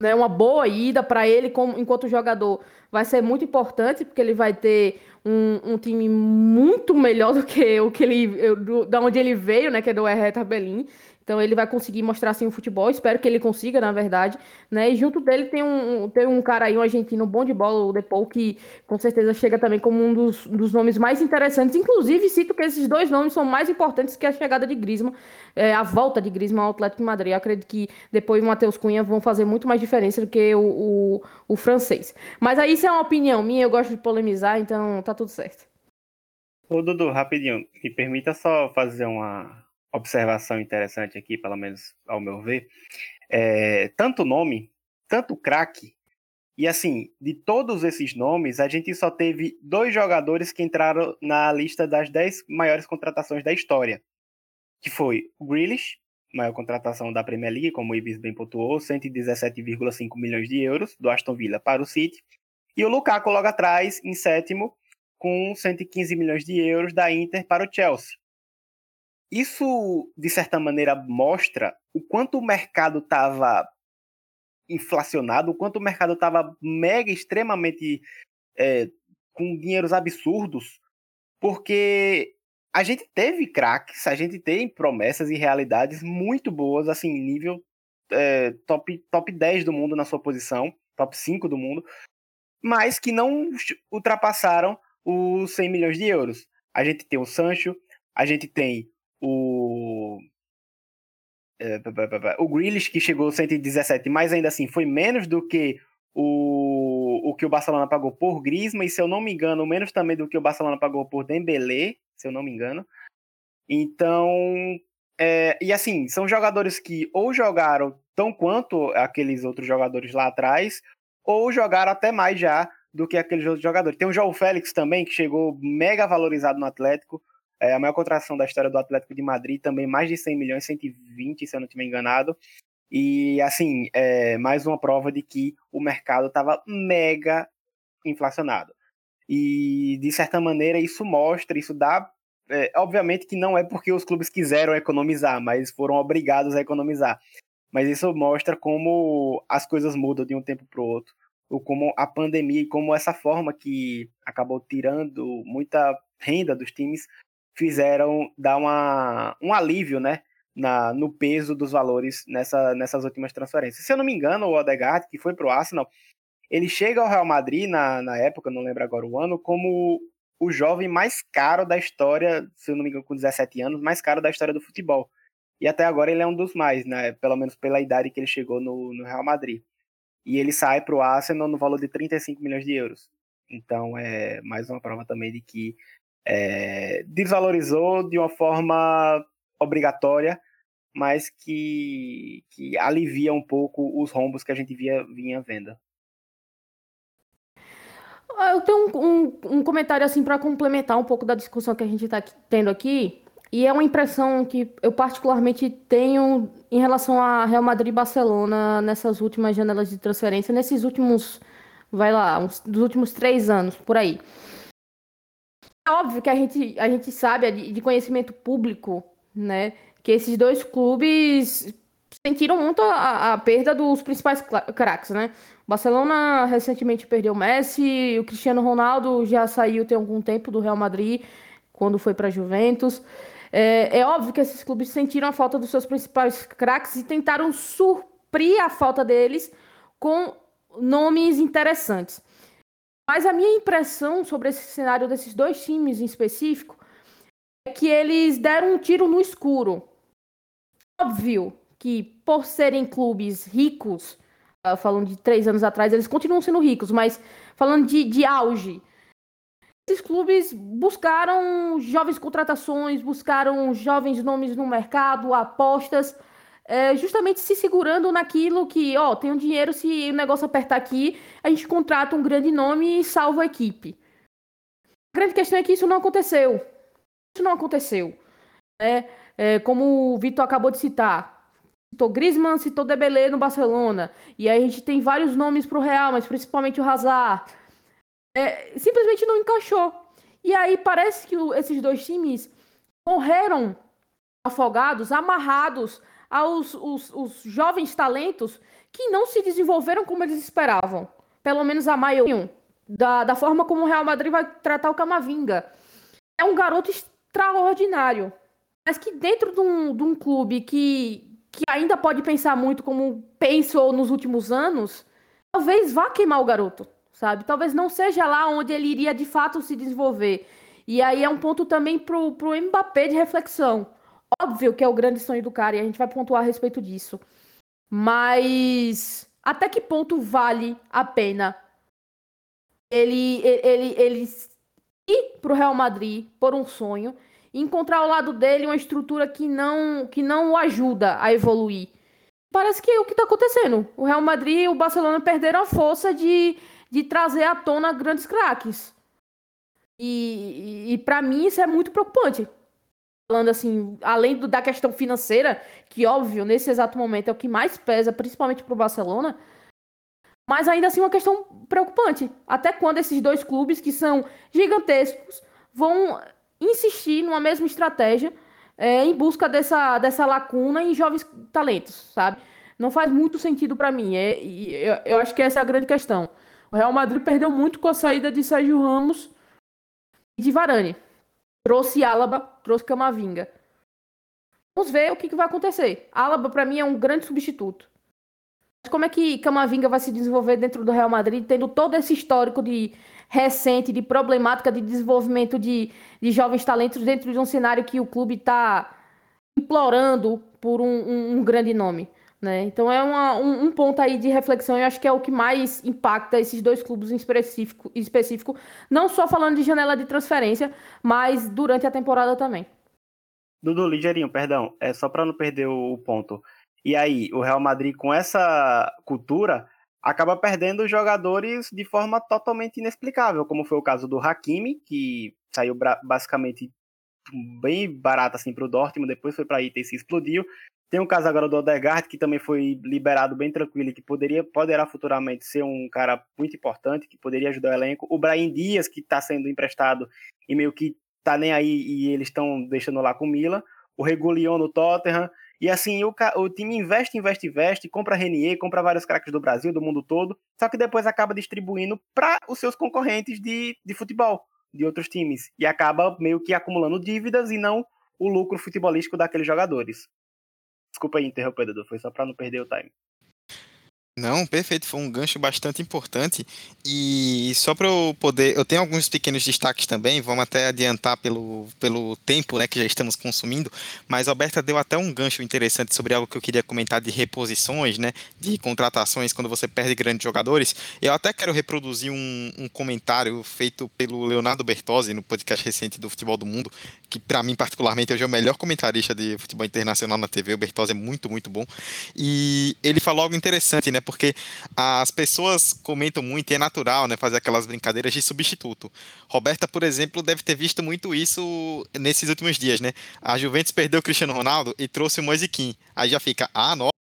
Né, uma boa ida para ele como, enquanto jogador vai ser muito importante, porque ele vai ter um, um time muito melhor do que o que ele, do, da onde ele veio, né, que é do Hertha Berlim. Então ele vai conseguir mostrar assim o futebol, espero que ele consiga, na verdade, né? E junto dele tem um, tem um cara aí, um argentino bom de bola, o Depou, que com certeza chega também como um dos, dos nomes mais interessantes. Inclusive, cito que esses dois nomes são mais importantes que a chegada de Griezmann, é, a volta de Griezmann ao Atlético de Madrid. Eu acredito que depois o Matheus Cunha vão fazer muito mais diferença do que o, o, o francês. Mas aí isso é uma opinião minha, eu gosto de polemizar, então tá tudo certo. Ô, Dudu, rapidinho, me permita só fazer uma observação interessante aqui, pelo menos ao meu ver. É, tanto nome, tanto craque, e assim, de todos esses nomes, a gente só teve dois jogadores que entraram na lista das 10 maiores contratações da história, que foi o Grealish, maior contratação da Premier League, como o Ibis bem pontuou, 117,5 milhões de euros do Aston Villa para o City, e o Lukaku logo atrás, em sétimo, com 115 milhões de euros da Inter para o Chelsea. Isso, de certa maneira, mostra o quanto o mercado estava inflacionado, o quanto o mercado estava mega, extremamente é, com dinheiros absurdos, porque a gente teve craques, a gente tem promessas e realidades muito boas, assim, nível é, top, top 10 do mundo na sua posição, top 5 do mundo, mas que não ultrapassaram os 100 milhões de euros. A gente tem o Sancho, a gente tem o é, o Grealish que chegou 117, mas ainda assim foi menos do que o, o que o Barcelona pagou por Griezmann, e se eu não me engano, menos também do que o Barcelona pagou por Dembélé, se eu não me engano. Então, é, e assim, são jogadores que ou jogaram tão quanto aqueles outros jogadores lá atrás, ou jogaram até mais já do que aqueles outros jogadores. Tem o João Félix também, que chegou mega valorizado no Atlético, é a maior contratação da história do Atlético de Madrid, também mais de 100 milhões, 120, se eu não estiver enganado. E, assim, é mais uma prova de que o mercado estava mega inflacionado. E, de certa maneira, isso mostra, isso dá. É, obviamente que não é porque os clubes quiseram economizar, mas foram obrigados a economizar. Mas isso mostra como as coisas mudam de um tempo para o outro. Ou como a pandemia e como essa forma que acabou tirando muita renda dos times fizeram dar uma, um alívio, né? Na, no peso dos valores nessa, nessas últimas transferências. Se eu não me engano, o Odegaard, que foi para o Arsenal, ele chega ao Real Madrid na, na época, não lembro agora o ano, como o jovem mais caro da história, se eu não me engano, com 17 anos, mais caro da história do futebol. E até agora ele é um dos mais, né? Pelo menos pela idade que ele chegou no, no Real Madrid. E ele sai para o Arsenal no valor de 35 milhões de euros. Então é mais uma prova também de que é, desvalorizou de uma forma obrigatória, mas que, que alivia um pouco os rombos que a gente via, vinha vendo. Ah, eu tenho um, um, um comentário assim para complementar um pouco da discussão que a gente está tendo aqui, e é uma impressão que eu particularmente tenho em relação a Real Madrid e Barcelona nessas últimas janelas de transferência, nesses últimos, vai lá, uns, dos últimos três anos, por aí. É óbvio que a gente, a gente sabe de, conhecimento público, né? Que esses dois clubes sentiram muito a, a perda dos principais craques, né? O Barcelona recentemente perdeu o Messi, o Cristiano Ronaldo já saiu tem algum tempo do Real Madrid, quando foi para a Juventus. É, é, óbvio que esses clubes sentiram a falta dos seus principais craques e tentaram suprir a falta deles com nomes interessantes. Mas a minha impressão sobre esse cenário desses dois times em específico é que eles deram um tiro no escuro. Óbvio que, por serem clubes ricos, uh, falando de três anos atrás, eles continuam sendo ricos, mas falando de, de auge, esses clubes buscaram jovens contratações, buscaram jovens nomes no mercado, apostas é, justamente se segurando naquilo que, ó, tem um dinheiro, se o negócio apertar aqui, a gente contrata um grande nome e salva a equipe. A grande questão é que isso não aconteceu. Isso não aconteceu. É, é como o Vitor acabou de citar. Citou Griezmann, citou Dembélé no Barcelona. E aí a gente tem vários nomes para o Real, mas principalmente o Hazard. É, simplesmente não encaixou. E aí parece que esses dois times morreram afogados, amarrados aos os, os jovens talentos que não se desenvolveram como eles esperavam. Pelo menos a maioria. Da, da forma como o Real Madrid vai tratar o Camavinga. É um garoto extraordinário. Mas que dentro de um, de um clube que, que ainda pode pensar muito como pensou nos últimos anos, talvez vá queimar o garoto, sabe? Talvez não seja lá onde ele iria de fato se desenvolver. E aí é um ponto também pro, pro Mbappé de reflexão. Óbvio que é o grande sonho do cara e a gente vai pontuar a respeito disso. Mas até que ponto vale a pena ele, ele, ele ir pro Real Madrid por um sonho e encontrar ao lado dele uma estrutura que não, que não o ajuda a evoluir? Parece que é o que está acontecendo. O Real Madrid e o Barcelona perderam a força de, de trazer à tona grandes craques. E, e, e para mim isso é muito preocupante falando assim, além do, da questão financeira, que óbvio, nesse exato momento é o que mais pesa, principalmente para o Barcelona, mas ainda assim uma questão preocupante. Até quando esses dois clubes, que são gigantescos, vão insistir numa mesma estratégia é, em busca dessa, dessa lacuna em jovens talentos, sabe? Não faz muito sentido para mim. É, eu, eu acho que essa é a grande questão. O Real Madrid perdeu muito com a saída de Sérgio Ramos e de Varane. Trouxe Alaba, trouxe Camavinga. Vamos ver o que, que vai acontecer. Alaba, para mim, é um grande substituto. como é que Camavinga vai se desenvolver dentro do Real Madrid, tendo todo esse histórico de recente, de problemática de desenvolvimento de, de jovens talentos dentro de um cenário que o clube está implorando por um, um, um, grande nome. Né? Então é uma, um, um, ponto aí de reflexão, eu acho que é o que mais impacta esses dois clubes em específico, específico, não só falando de janela de transferência, mas durante a temporada também. Dudu, ligeirinho, perdão, é só para não perder o ponto. E aí, o Real Madrid, com essa cultura, acaba perdendo jogadores de forma totalmente inexplicável, como foi o caso do Hakimi, que saiu basicamente bem barato assim para o Dortmund, depois foi para a Inter e se explodiu. Tem o caso agora do Odegaard, que também foi liberado bem tranquilo e que poderia, poderá futuramente ser um cara muito importante, que poderia ajudar o elenco. O Brian Dias, que está sendo emprestado e meio que tá nem aí e eles estão deixando lá com o Milan. O Regulion no Tottenham. E assim, o, o time investe, investe, investe, compra Renier, compra vários craques do Brasil, do mundo todo, só que depois acaba distribuindo para os seus concorrentes de, de futebol, de outros times. E acaba meio que acumulando dívidas e não o lucro futebolístico daqueles jogadores. Desculpa aí interromper, Dudu, foi só para não perder o time. Não, perfeito, foi um gancho bastante importante. E só para eu poder. Eu tenho alguns pequenos destaques também, vamos até adiantar pelo, pelo tempo né, que já estamos consumindo, mas a Alberta deu até um gancho interessante sobre algo que eu queria comentar de reposições, né? De contratações quando você perde grandes jogadores. Eu até quero reproduzir um, um comentário feito pelo Leonardo Bertozzi no podcast recente do Futebol do Mundo, que para mim, particularmente, hoje é o melhor comentarista de futebol internacional na TV. O Bertozzi é muito, muito bom. E ele falou algo interessante, né? Porque as pessoas comentam muito e é natural, né, fazer aquelas brincadeiras de substituto. Roberta, por exemplo, deve ter visto muito isso nesses últimos dias, né? A Juventus perdeu o Cristiano Ronaldo e trouxe o Moisiquim. Aí já fica, ah, nossa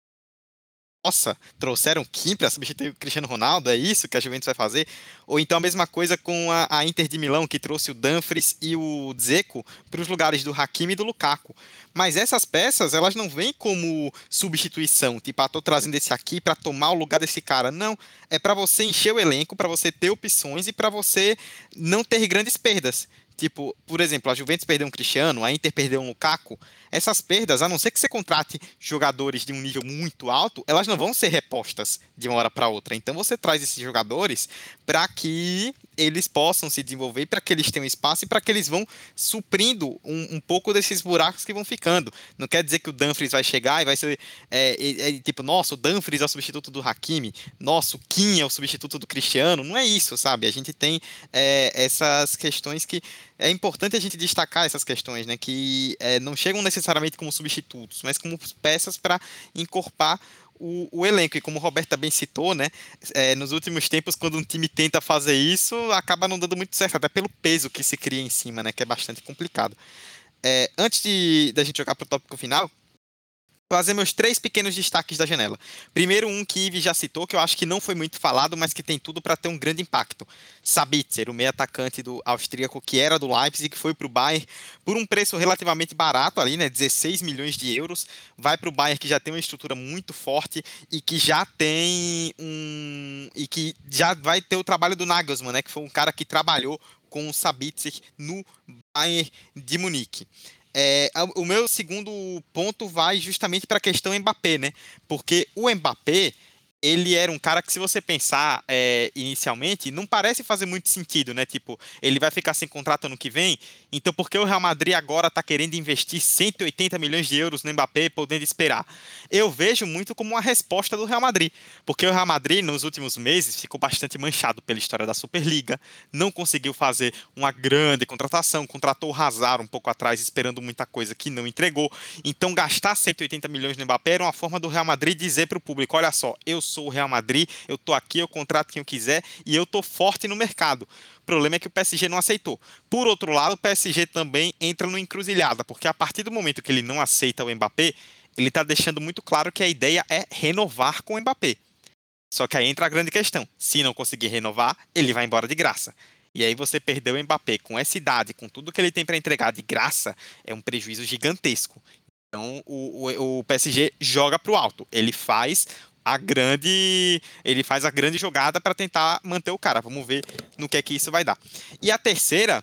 nossa, trouxeram Kim para substituir o Cristiano Ronaldo, é isso que a Juventus vai fazer? Ou então a mesma coisa com a, a Inter de Milão, que trouxe o Dumfries e o Dzeko para os lugares do Hakimi e do Lukaku. Mas essas peças, elas não vêm como substituição, tipo, ah, tô trazendo esse aqui para tomar o lugar desse cara. Não, é para você encher o elenco, para você ter opções e para você não ter grandes perdas. Tipo, por exemplo, a Juventus perdeu um Cristiano, a Inter perdeu um Lukaku. Essas perdas, a não ser que você contrate jogadores de um nível muito alto, elas não vão ser repostas de uma hora para outra. Então você traz esses jogadores para que eles possam se desenvolver, para que eles tenham espaço e para que eles vão suprindo um, um, pouco desses buracos que vão ficando. Não quer dizer que o Dumfries vai chegar e vai ser é, é, tipo, nossa, o Dumfries é o substituto do Hakimi, nossa, o Kim é o substituto do Cristiano. Não é isso, sabe? A gente tem é, essas questões que é importante a gente destacar essas questões, né? Que é, não chegam necessariamente como substitutos, mas como peças para encorpar o, o, elenco. E como o Roberto também citou, né, é, nos últimos tempos, quando um time tenta fazer isso, acaba não dando muito certo, até pelo peso que se cria em cima, né, que é bastante complicado. É, antes de da gente jogar para o tópico final, fazer meus três pequenos destaques da janela. Primeiro, um que Ive já citou, que eu acho que não foi muito falado, mas que tem tudo para ter um grande impacto. Sabitzer, o meio atacante do austríaco, que era do Leipzig, que foi para o Bayern por um preço relativamente barato ali, né, 16 milhões de euros. Vai para o Bayern, que já tem uma estrutura muito forte e que já tem um... e que já vai ter o trabalho do Nagelsmann, né, que foi um cara que trabalhou com o Sabitzer no Bayern de Munique. É, o meu segundo ponto vai justamente para a questão Mbappé, né? Porque o Mbappé ele era um cara que, se você pensar é, inicialmente, não parece fazer muito sentido, né? Tipo, ele vai ficar sem contrato ano que vem, então por que o Real Madrid agora está querendo investir 180 milhões de euros no Mbappé, podendo esperar? Eu vejo muito como uma resposta do Real Madrid, porque o Real Madrid, nos últimos meses, ficou bastante manchado pela história da Superliga, não conseguiu fazer uma grande contratação, contratou o Hazard um pouco atrás, esperando muita coisa que não entregou, então gastar 180 milhões no Mbappé era uma forma do Real Madrid dizer para o público, olha só, eu sou o Real Madrid, eu tô aqui, eu contrato quem eu quiser e eu tô forte no mercado. O problema é que o PSG não aceitou. Por outro lado, o PSG também entra no encruzilhada, porque a partir do momento que ele não aceita o Mbappé, ele está deixando muito claro que a ideia é renovar com o Mbappé. Só que aí entra a grande questão: se não conseguir renovar, ele vai embora de graça. E aí você perdeu o Mbappé com essa idade, com tudo que ele tem para entregar de graça, é um prejuízo gigantesco. Então o, o, o PSG joga para o alto. Ele faz a grande. Ele faz a grande jogada para tentar manter o cara. Vamos ver no que é que isso vai dar. E a terceira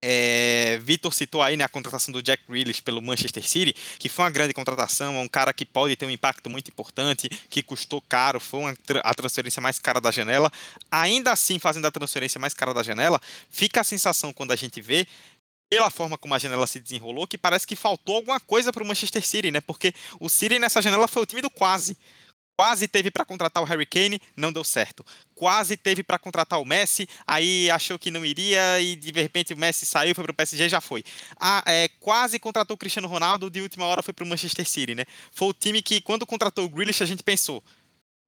É, Vitor citou aí né, a contratação do Jack Grealish pelo Manchester City, que foi uma grande contratação, é um cara que pode ter um impacto muito importante, que custou caro, foi uma, a transferência mais cara da janela. Ainda assim, fazendo a transferência mais cara da janela, fica a sensação quando a gente vê pela forma como a janela se desenrolou, que parece que faltou alguma coisa para o Manchester City, né? Porque o City nessa janela foi o time do quase. Quase teve para contratar o Harry Kane, não deu certo. Quase teve para contratar o Messi, aí achou que não iria e de repente o Messi saiu, foi para o PSG já foi. Ah, é, quase contratou o Cristiano Ronaldo, de última hora foi para o Manchester City, né? Foi o time que quando contratou o Grealish a gente pensou,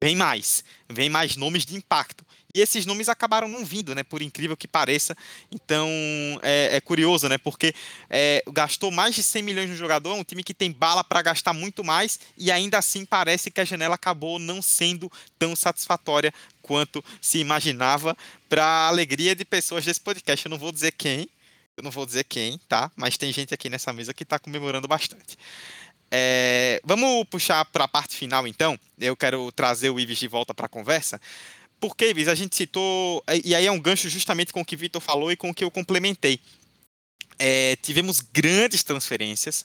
vem mais, vem mais nomes de impacto. E esses nomes acabaram não vindo, né? Por incrível que pareça. Então é, é curioso, né? Porque é, gastou mais de 100 milhões no jogador, é um time que tem bala para gastar muito mais e ainda assim parece que a janela acabou não sendo tão satisfatória quanto se imaginava para a alegria de pessoas desse podcast. Eu não vou dizer quem, eu não vou dizer quem, tá? Mas tem gente aqui nessa mesa que está comemorando bastante. É, vamos puxar para a parte final, então. Eu quero trazer o Ives de volta para a conversa. Porque, Ives, a gente citou, e aí é um gancho justamente com o que o Vitor falou e com o que eu complementei. É, tivemos grandes transferências,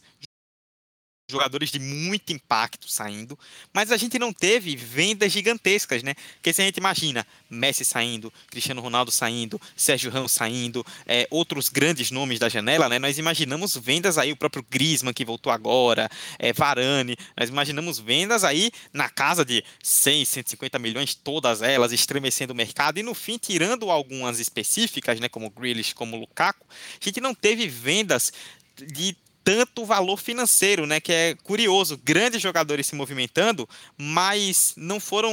jogadores de muito impacto saindo, mas a gente não teve vendas gigantescas, né? Porque se a gente imagina Messi saindo, Cristiano Ronaldo saindo, Sérgio Ramos saindo, é, outros grandes nomes da janela, né? Nós imaginamos vendas aí, o próprio Griezmann que voltou agora, é, Varane, nós imaginamos vendas aí na casa de 100, 150 milhões, todas elas, estremecendo o mercado, e no fim, tirando algumas específicas, né? Como Grealish, como Lukaku, a gente não teve vendas de tanto valor financeiro, né? Que é curioso, grandes jogadores se movimentando, mas não foram,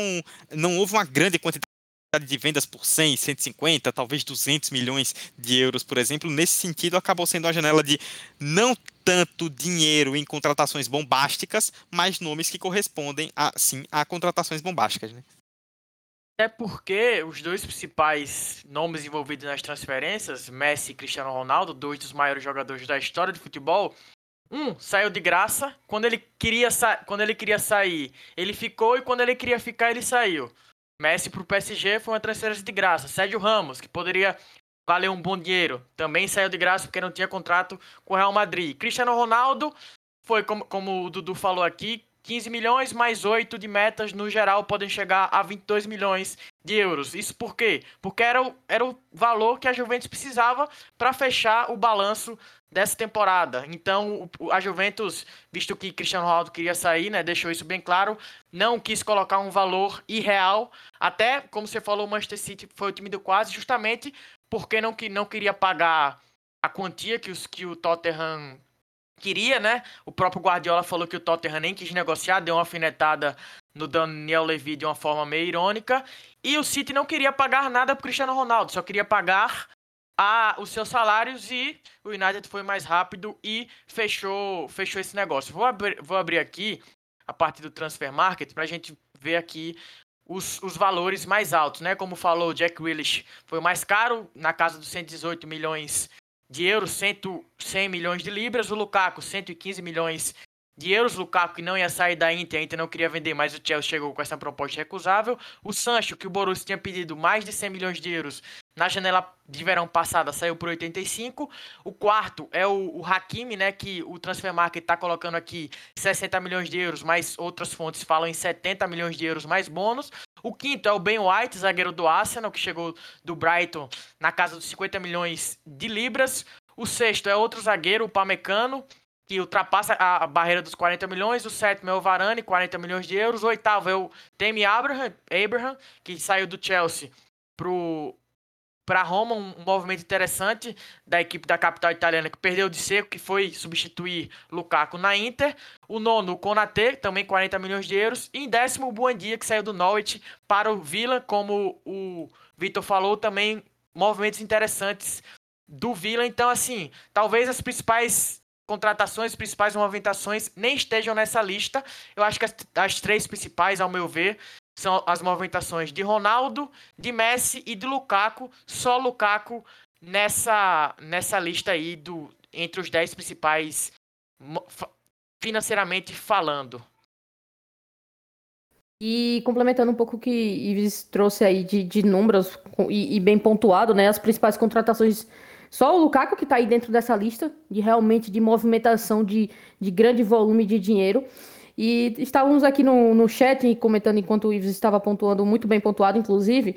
não houve uma grande quantidade de vendas por 100, 150, talvez 200 milhões de euros, por exemplo. Nesse sentido, acabou sendo uma janela de não tanto dinheiro em contratações bombásticas, mas nomes que correspondem a, sim a contratações bombásticas, né? É porque os dois principais nomes envolvidos nas transferências, Messi e Cristiano Ronaldo, dois dos maiores jogadores da história do futebol, um saiu de graça, quando ele queria, quando ele queria sair, ele ficou e quando ele queria ficar, ele saiu. Messi para o PSG foi uma transferência de graça. Sérgio Ramos, que poderia valer um bom dinheiro, também saiu de graça porque não tinha contrato com o Real Madrid. Cristiano Ronaldo foi, como, como o Dudu falou aqui, 15 milhões mais 8 de metas no geral podem chegar a 22 milhões de euros. Isso por quê? Porque era o, era o valor que a Juventus precisava para fechar o balanço dessa temporada. Então, a Juventus, visto que Cristiano Ronaldo queria sair, né, deixou isso bem claro, não quis colocar um valor irreal. Até, como você falou, o Manchester City foi o time do quase, justamente porque não, não queria pagar a quantia que, os, que o Tottenham queria, né? O próprio Guardiola falou que o Tottenham nem quis negociar, deu uma alfinetada no Daniel Levy de uma forma meio irônica. E o City não queria pagar nada pro Cristiano Ronaldo, só queria pagar a, os seus salários e o United foi mais rápido e fechou, fechou esse negócio. Vou abrir, vou abrir aqui a parte do Transfer Market para a gente ver aqui os, os valores mais altos, né? Como falou, o Jack Willis foi o mais caro, na casa dos 118 milhões de euros, 100, 100 milhões de libras. O Lukaku, 115 milhões de euros. O Lukaku, que não ia sair da Inter, a Inter não queria vender, mas o Chelsea chegou com essa proposta recusável. O Sancho, que o Borussia tinha pedido mais de 100 milhões de euros na janela de verão passada, saiu por 85. O quarto é o, o Hakimi, né, que o Transfer Market está colocando aqui 60 milhões de euros, mas outras fontes falam em 70 milhões de euros mais bônus. O quinto é o Ben White, zagueiro do Arsenal, que chegou do Brighton na casa dos 50 milhões de libras. O sexto é outro zagueiro, o Pamecano, que ultrapassa a barreira dos 40 milhões. O sétimo é o Varane, 40 milhões de euros. O oitavo é o Temi Abraham, Abraham que saiu do Chelsea pro para Roma, um, um, movimento interessante da equipe da capital italiana que perdeu de seco, que foi substituir Lukaku na Inter. O nono, o Konate, também 40 milhões de euros. E em décimo, o Buendia, que saiu do Norwich para o Villa, como o Vitor falou, também movimentos interessantes do Villa. Então, assim, talvez as principais contratações, principais movimentações nem estejam nessa lista. Eu acho que as, as três principais, ao meu ver, são as movimentações de Ronaldo, de Messi e de Lukaku. Só Lukaku nessa, nessa lista aí do, entre os 10 principais financeiramente falando. E complementando um pouco o que Ives trouxe aí de, de números e, e, bem pontuado, né? As principais contratações Só o Lukaku que está aí dentro dessa lista de realmente de movimentação de, de grande volume de dinheiro. E estávamos aqui no, no chat comentando enquanto o Ives estava pontuando, muito bem pontuado, inclusive,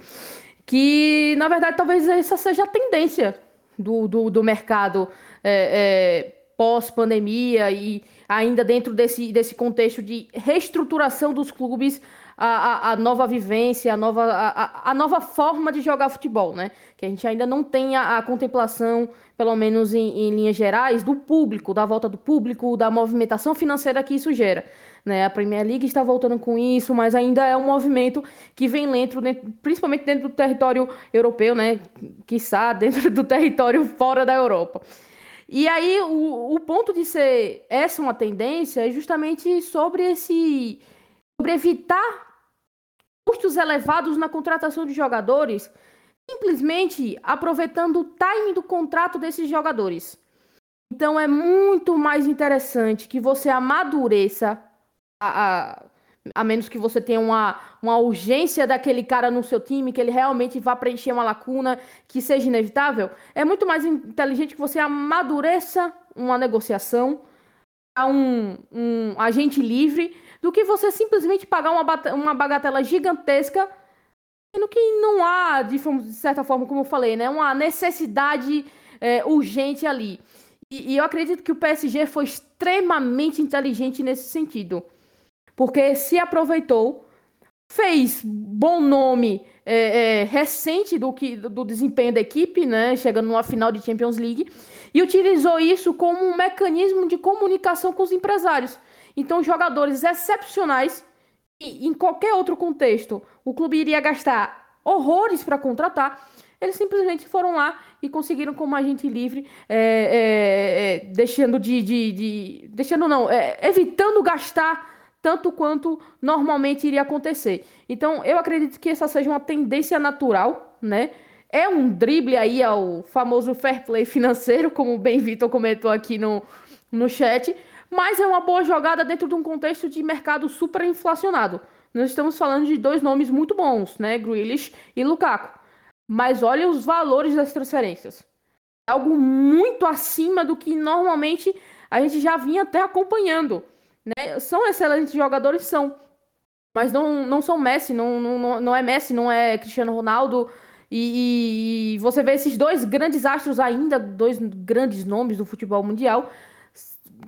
que na verdade talvez essa seja a tendência do, do, do mercado é, é, pós-pandemia e ainda dentro desse, desse contexto de reestruturação dos clubes a, a, a, nova vivência, a nova, a, a, nova forma de jogar futebol, né? Que a gente ainda não tem a, contemplação, pelo menos em, em, linhas gerais, do público, da volta do público, da movimentação financeira que isso gera. Né? A Premier League está voltando com isso, mas ainda é um movimento que vem lento, dentro, principalmente dentro do território europeu, né? Quiçá dentro do território fora da Europa. E aí, o, o ponto de ser essa uma tendência é justamente sobre esse sobre evitar custos elevados na contratação de jogadores, simplesmente aproveitando o timing do contrato desses jogadores. Então é muito mais interessante que você amadureça, a, a, a menos que você tenha uma, uma urgência daquele cara no seu time, que ele realmente vá preencher uma lacuna que seja inevitável. É muito mais inteligente que você amadureça uma negociação a um, um agente livre do que você simplesmente pagar uma, uma bagatela gigantesca, sendo que não há, de, de certa forma, como eu falei, né, uma necessidade é, urgente ali. E, e eu acredito que o PSG foi extremamente inteligente nesse sentido, porque se aproveitou, fez bom nome é, é, recente do, que, do desempenho da equipe, né, chegando numa final de Champions League, e utilizou isso como um mecanismo de comunicação com os empresários. Então, jogadores excepcionais, e em qualquer outro contexto, o clube iria gastar horrores para contratar. Eles simplesmente foram lá e conseguiram como agente livre, é, é, é, deixando de, de, de, deixando não, é, evitando gastar tanto quanto normalmente iria acontecer. Então, eu acredito que essa seja uma tendência natural, né? É um drible aí ao famoso fair play financeiro, como o Ben Vitor comentou aqui no, no chat, mas é uma boa jogada dentro de um contexto de mercado super inflacionado. Nós estamos falando de dois nomes muito bons, né? Grealish e Lukaku. Mas olha os valores das transferências. Algo muito acima do que normalmente a gente já vinha até acompanhando. Né? São excelentes jogadores, são. Mas não, não são Messi, não, não, não é Messi, não é Cristiano Ronaldo. E, e você vê esses dois grandes astros ainda, dois grandes nomes do futebol mundial,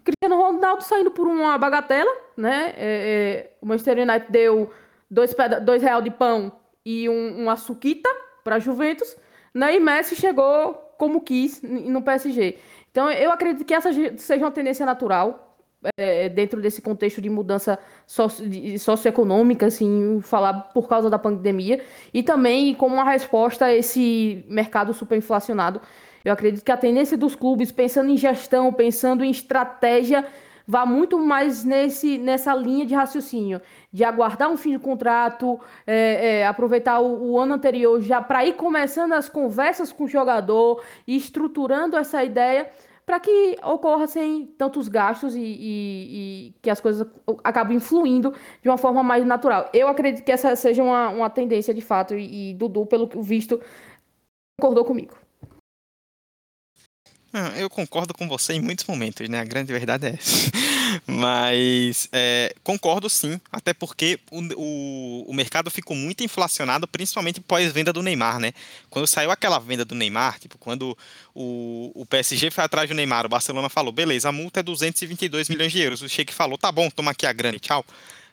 Cristiano Ronaldo saindo por uma bagatela, né? É, é, o Manchester United deu dois, dois real de pão e um, suquita para Juventus, né? E Messi chegou como quis no PSG. Então eu acredito que essa seja uma tendência natural é, dentro desse contexto de mudança socio, socioeconômica, assim, falar por causa da pandemia. E também como uma resposta a esse mercado superinflacionado. Eu acredito que a tendência dos clubes, pensando em gestão, pensando em estratégia, vá muito mais nesse, nessa linha de raciocínio, de aguardar um fim de contrato, é, é, aproveitar o, o, ano anterior já para ir começando as conversas com o jogador estruturando essa ideia para que ocorra sem tantos gastos e, e, e, que as coisas acabem influindo de uma forma mais natural. Eu acredito que essa seja uma, uma tendência de fato e, e Dudu, pelo visto, concordou comigo. Eu concordo com você em muitos momentos, né? A grande verdade é essa. Mas é, concordo sim, até porque o, o, o, mercado ficou muito inflacionado, principalmente pós-venda do Neymar, né? Quando saiu aquela venda do Neymar, tipo, quando o, o PSG foi atrás do Neymar, o Barcelona falou, beleza, a multa é 222 milhões de euros. O Sheik falou, tá bom, toma aqui a grana, tchau.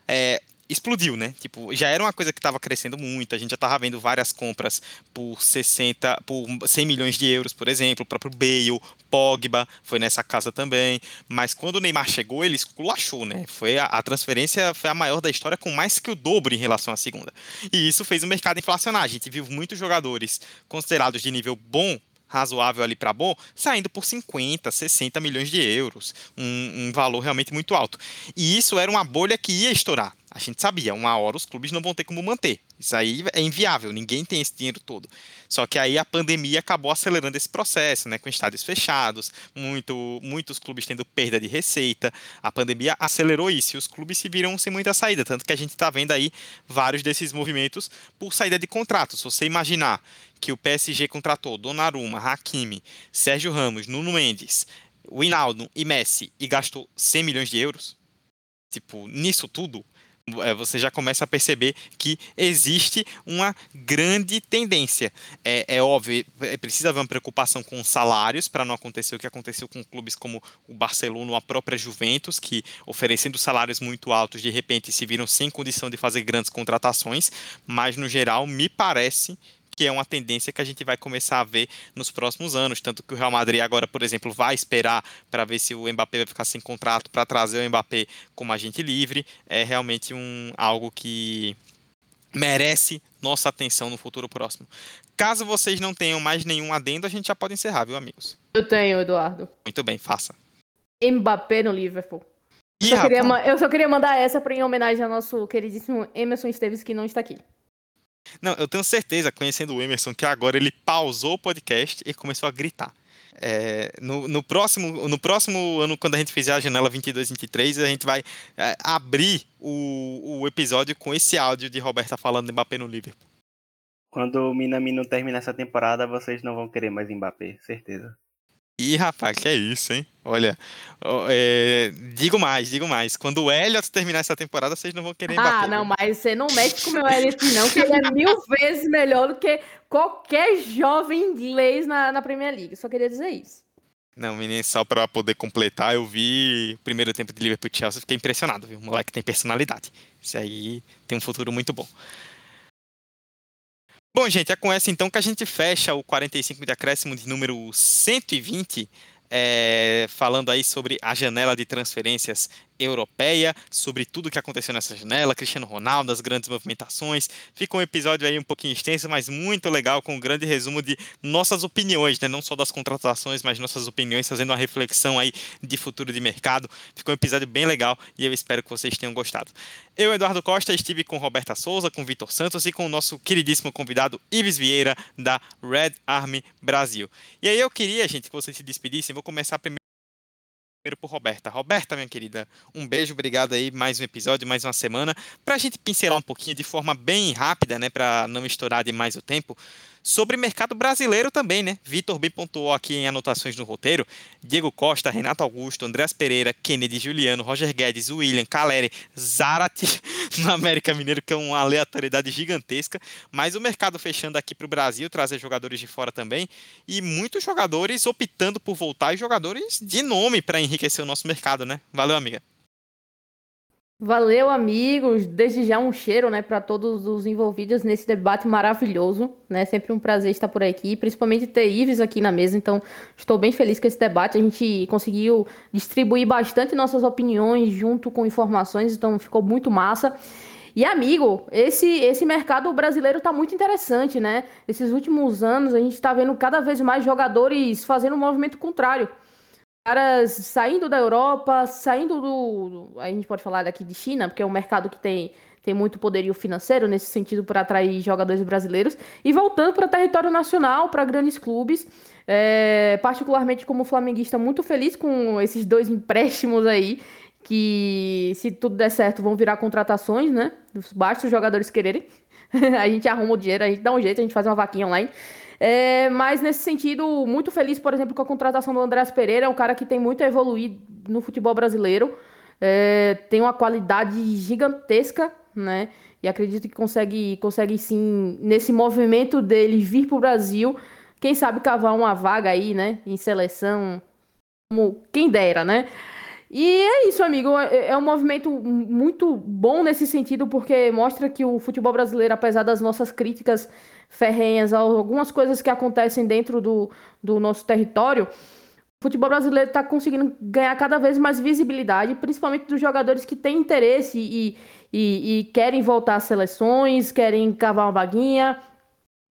É, explodiu, né? Tipo, já era uma coisa que estava crescendo muito. A gente já estava vendo várias compras por 60, por 100 milhões de euros, por exemplo. O próprio Bale, Pogba foi nessa casa também. Mas quando o Neymar chegou, ele esculachou, né? Foi a, a transferência foi a maior da história, com mais que o dobro em relação à segunda. E isso fez o mercado inflacionar. A gente viu muitos jogadores considerados de nível bom razoável ali para bom, saindo por 50, 60 milhões de euros, um, um, valor realmente muito alto. E isso era uma bolha que ia estourar. A gente sabia, uma hora os clubes não vão ter como manter. Isso aí é inviável, ninguém tem esse dinheiro todo. Só que aí a pandemia acabou acelerando esse processo, né? Com estádios fechados, muito, muitos clubes tendo perda de receita. A pandemia acelerou isso e os clubes se viram sem muita saída. Tanto que a gente está vendo aí vários desses movimentos por saída de contratos. Se você imaginar que o PSG contratou Donnarumma, Hakimi, Sérgio Ramos, Nuno Mendes, Winaldo e Messi e gastou 100 milhões de euros, tipo, nisso tudo, você já começa a perceber que existe uma grande tendência. É, é óbvio, é, precisa haver uma preocupação com os salários para não acontecer o que aconteceu com clubes como o Barcelona ou a própria Juventus, que oferecendo salários muito altos, de repente se viram sem condição de fazer grandes contratações, mas no geral me parece que é uma tendência que a gente vai começar a ver nos próximos anos. Tanto que o Real Madrid agora, por exemplo, vai esperar para ver se o Mbappé vai ficar sem contrato para trazer o Mbappé como agente livre. É realmente um, algo que merece nossa atenção no futuro próximo. Caso vocês não tenham mais nenhum adendo, a gente já pode encerrar, viu, amigos? Eu tenho, Eduardo. Muito bem, faça. Mbappé no Liverpool. Ih, Eu só, queria, eu só queria mandar essa pra, em homenagem ao nosso queridíssimo Emerson Esteves, que não está aqui. Não, eu tenho certeza, conhecendo o Emerson, que agora ele pausou o podcast e começou a gritar. É, no, no próximo, no próximo ano, quando a gente fizer a janela 22-23, a gente vai é, abrir o, o episódio com esse áudio de Roberta falando de Mbappé no Liverpool. Quando o Minamino terminar essa temporada, vocês não vão querer mais Mbappé, certeza. Ih, rapaz, que é isso, hein? Olha, é, digo mais, digo mais. Quando o Elliot terminar essa temporada, vocês não vão querer Mbappé. Ah, não, mas você não mexe com o meu Elliot, não, que ele é mil vezes melhor do que qualquer jovem inglês na, na Premier League. Só queria dizer isso. Não, menino, só pra poder completar, eu vi o primeiro tempo de Liverpool e Chelsea, fiquei impressionado, viu? O moleque tem personalidade. Isso aí tem um futuro muito bom. Bom, gente, é com essa então que a gente fecha o 45 de acréscimo de número 120, é, falando aí sobre a janela de transferências europeia, sobre tudo que aconteceu nessa janela, Cristiano Ronaldo, as grandes movimentações. Fica um episódio aí um pouquinho extenso, mas muito legal, com um grande resumo de nossas opiniões, né? Não só das contratações, mas nossas opiniões, fazendo uma reflexão aí de futuro de mercado. Ficou um episódio bem legal e eu espero que vocês tenham gostado. Eu, Eduardo Costa, estive com Roberta Souza, com Vitor Santos e com o nosso queridíssimo convidado Ives Vieira, da Red Army Brasil. E aí eu queria, gente, que vocês se despedissem. Vou começar primeiro por Roberta. Roberta, minha querida, um beijo, obrigado aí, mais um episódio, mais uma semana. Para a gente pincelar um pouquinho de forma bem rápida, né, para não estourar demais o tempo, sobre mercado brasileiro também, né? Vitor B pontuou aqui em anotações no roteiro. Diego Costa, Renato Augusto, Andrés Pereira, Kennedy, Juliano, Roger Guedes, William, Caleri, Zarate no América Mineiro, que é uma aleatoriedade gigantesca. Mas o mercado fechando aqui para o Brasil, trazer jogadores de fora também. E muitos jogadores optando por voltar e jogadores de nome para enriquecer o nosso mercado, né? Valeu, amiga. Valeu, amigos. Desde já um cheiro, né, para todos os envolvidos nesse debate maravilhoso, né? Sempre um prazer estar por aqui, principalmente ter Ives aqui na mesa. Então, estou bem feliz com esse debate. A gente conseguiu distribuir bastante nossas opiniões junto com informações, então ficou muito massa. E amigo, esse esse mercado brasileiro tá muito interessante, né? Esses últimos anos a gente tá vendo cada vez mais jogadores fazendo um movimento contrário caras saindo da Europa, saindo do, A gente pode falar daqui de China, porque é um mercado que tem, tem muito poderio financeiro nesse sentido para atrair jogadores brasileiros, e voltando para território nacional, para grandes clubes. É, particularmente como flamenguista, muito feliz com esses dois empréstimos aí, que se tudo der certo vão virar contratações, né? Basta os jogadores quererem. a gente arruma o dinheiro, a gente dá um jeito, a gente faz uma vaquinha online. É, mas nesse sentido, muito feliz, por exemplo, com a contratação do Andrés Pereira, é um cara que tem muito a evoluir no futebol brasileiro, é, tem uma qualidade gigantesca, né? E acredito que consegue, consegue sim, nesse movimento dele vir para o Brasil, quem sabe cavar uma vaga aí, né? Em seleção, como quem dera, né? E é isso, amigo. É é um movimento muito bom nesse sentido, porque mostra que o futebol brasileiro, apesar das nossas críticas ferrenhas algumas coisas que acontecem dentro do, do nosso território, o futebol brasileiro está conseguindo ganhar cada vez mais visibilidade, principalmente dos jogadores que têm interesse e, e, e querem voltar às seleções, querem cavar uma vaguinha.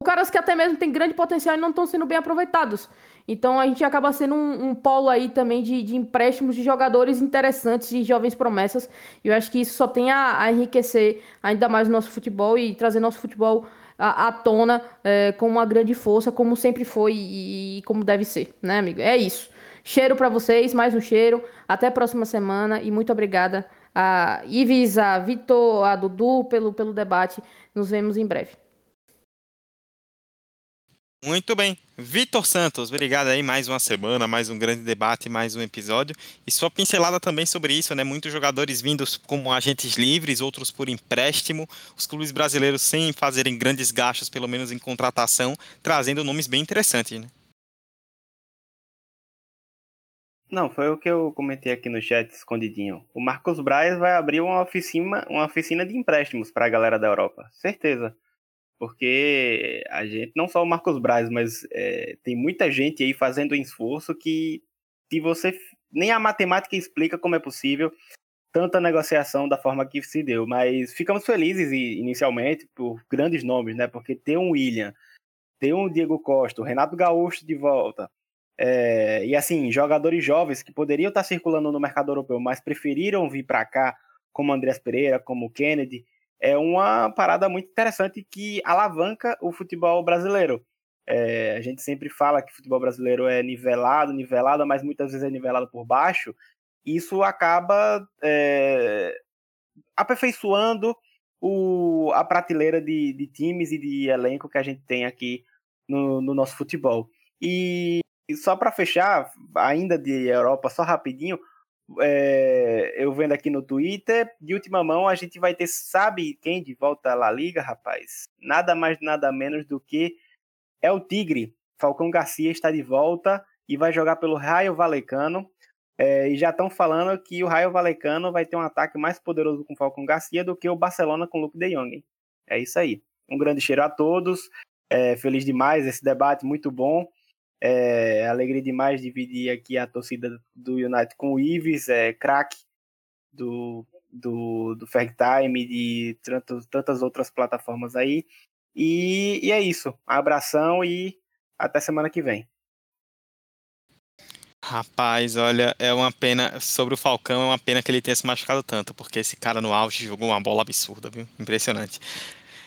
Caras que até mesmo têm grande potencial e não estão sendo bem aproveitados. Então a gente acaba sendo um, um polo aí também de, de, empréstimos de jogadores interessantes e jovens promessas. E eu acho que isso só tem a, a enriquecer ainda mais o nosso futebol e trazer nosso futebol à, à tona é, com uma grande força, como sempre foi e, e como deve ser, né, amigo? É isso. Cheiro para vocês, mais um cheiro. Até a próxima semana e muito obrigada a Ives, a Vitor, a Dudu pelo, pelo debate. Nos vemos em breve. Muito bem. Vitor Santos, obrigado aí mais uma semana, mais um grande debate, mais um episódio. E sua pincelada também sobre isso, né? Muitos jogadores vindos como agentes livres, outros por empréstimo, os clubes brasileiros sem fazerem grandes gastos, pelo menos em contratação, trazendo nomes bem interessantes, né? Não, foi o que eu comentei aqui no chat escondidinho. O Marcos Braz vai abrir uma oficina, uma oficina de empréstimos para a galera da Europa, certeza. Porque a gente, não só o Marcos Braz, mas é, tem muita gente aí fazendo um esforço que se você nem a matemática explica como é possível tanta negociação da forma que se deu, mas ficamos felizes inicialmente por grandes nomes, né? Porque tem um William, tem um Diego Costa, o Renato Gaúcho de volta, é, e assim, jogadores jovens que poderiam estar circulando no mercado europeu, mas preferiram vir para cá, como Andreas Pereira, como Kennedy, é uma parada muito interessante que alavanca o futebol brasileiro. É, a gente sempre fala que o futebol brasileiro é nivelado, nivelado, mas muitas vezes é nivelado por baixo. Isso acaba é, aperfeiçoando o, a prateleira de, de, times e de elenco que a gente tem aqui no, no nosso futebol. E e só para fechar, ainda de Europa, só rapidinho, é, eu vendo aqui no Twitter, de última mão a gente vai ter, sabe quem de volta à La Liga, rapaz? Nada mais, nada menos do que é o Tigre. Falcão Garcia está de volta e vai jogar pelo Raio Valecano. É, e já estão falando que o Raio Valecano vai ter um ataque mais poderoso com o Falcão Garcia do que o Barcelona com o Luke de Jong. Hein? É isso aí. Um grande cheiro a todos. É, feliz demais esse debate, muito bom. É alegria demais dividir aqui a torcida do United com o Ives, é craque do, do, do Fair Time e de tantas, tantas outras plataformas aí. E, e é isso. Abração e até semana que vem. Rapaz, olha, é uma pena. Sobre o Falcão, é uma pena que ele tenha se machucado tanto, porque esse cara no auge jogou uma bola absurda, viu? Impressionante.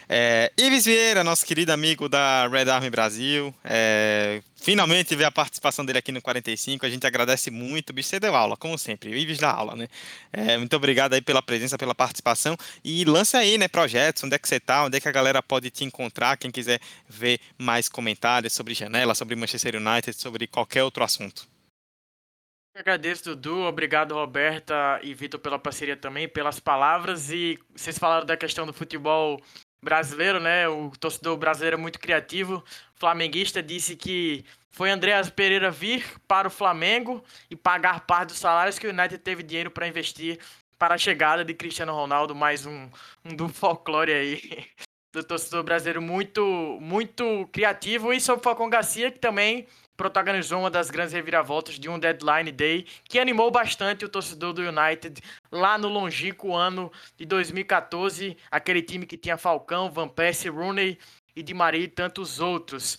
É, Ives Vieira, nosso querido amigo da Red Army Brasil, é, finalmente ver a participação dele aqui no 45, a gente agradece muito, bicho, você deu aula, como sempre, o Ives dá aula, né? É, muito obrigado aí pela presença, pela participação, e lance aí, né, projetos, onde é que você tá, onde é que a galera pode te encontrar, quem quiser ver mais comentários sobre Janela, sobre Manchester United, sobre qualquer outro assunto. agradeço, Dudu. Obrigado, Roberta e Vitor, pela parceria também, pelas palavras. E vocês falaram da questão do futebol brasileiro, né? O torcedor brasileiro é muito criativo. Flamenguista disse que foi Andreas Pereira vir para o Flamengo e pagar parte dos salários que o United teve dinheiro para investir para a chegada de Cristiano Ronaldo, mais um, um do folclore aí do torcedor brasileiro muito muito criativo e sobre o Falcão Garcia que também protagonizou uma das grandes reviravoltas de um deadline day que animou bastante o torcedor do United lá no longínquo ano de 2014, aquele time que tinha Falcão, Van Persie, Rooney e Di Maria e tantos outros.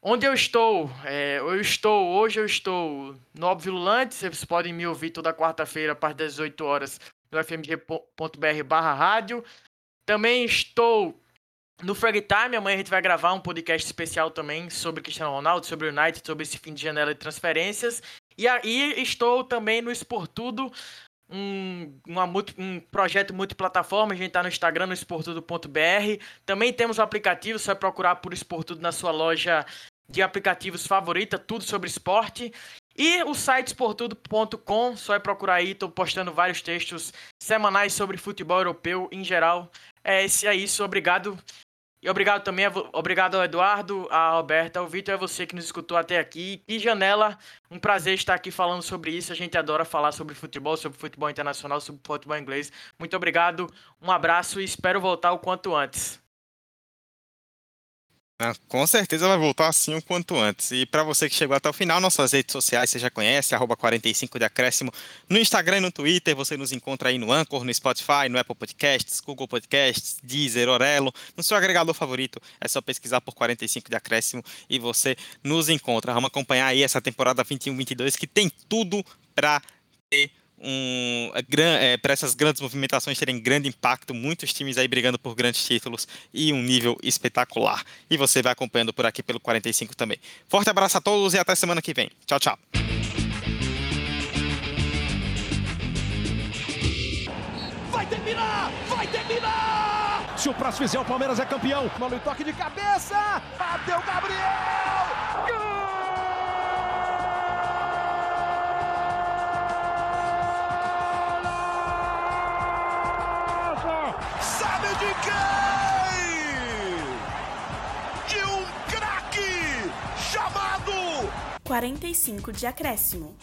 Onde eu estou? É, eu estou, hoje eu estou no Óbvio Lulante, vocês podem me ouvir toda quarta-feira das 18 horas no fmg.br barra rádio. Também estou no Frag Time, amanhã a gente vai gravar um podcast especial também sobre Cristiano Ronaldo, sobre o United, sobre esse fim de janela de transferências. E aí estou também no Esportudo, um, uma, um projeto multiplataforma. A gente está no Instagram, no esportudo.br. Também temos o aplicativo, só é procurar por Esportudo na sua loja de aplicativos favorita, tudo sobre esporte. E o site esportudo.com, só é procurar aí, estou postando vários textos semanais sobre futebol europeu em geral. É, é isso, obrigado e obrigado também, obrigado ao Eduardo, a Roberta, ao Vitor a você que nos escutou até aqui. E Janela, um prazer estar aqui falando sobre isso. A gente adora falar sobre futebol, sobre futebol internacional, sobre futebol inglês. Muito obrigado, um abraço e espero voltar o quanto antes. Ah, com certeza vai voltar assim o quanto antes. E para você que chegou até o final, nossas redes sociais você já conhece, arroba 45 de acréscimo no Instagram e no Twitter. Você nos encontra aí no Anchor, no Spotify, no Apple Podcasts, Google Podcasts, Deezer, Orelo, no seu agregador favorito. É só pesquisar por 45 de acréscimo e você nos encontra. Vamos acompanhar aí essa temporada 21-22 que tem tudo para ter um, é, é para essas grandes movimentações terem grande impacto, muitos times aí brigando por grandes títulos e um nível espetacular. E você vai acompanhando por aqui pelo 45 também. Forte abraço a todos e até semana que vem. Tchau, tchau. Vai terminar! Vai terminar! Se o próximo fizer, o Palmeiras é campeão. Mano, toque de cabeça! Bateu Gabriel! 45 de acréscimo.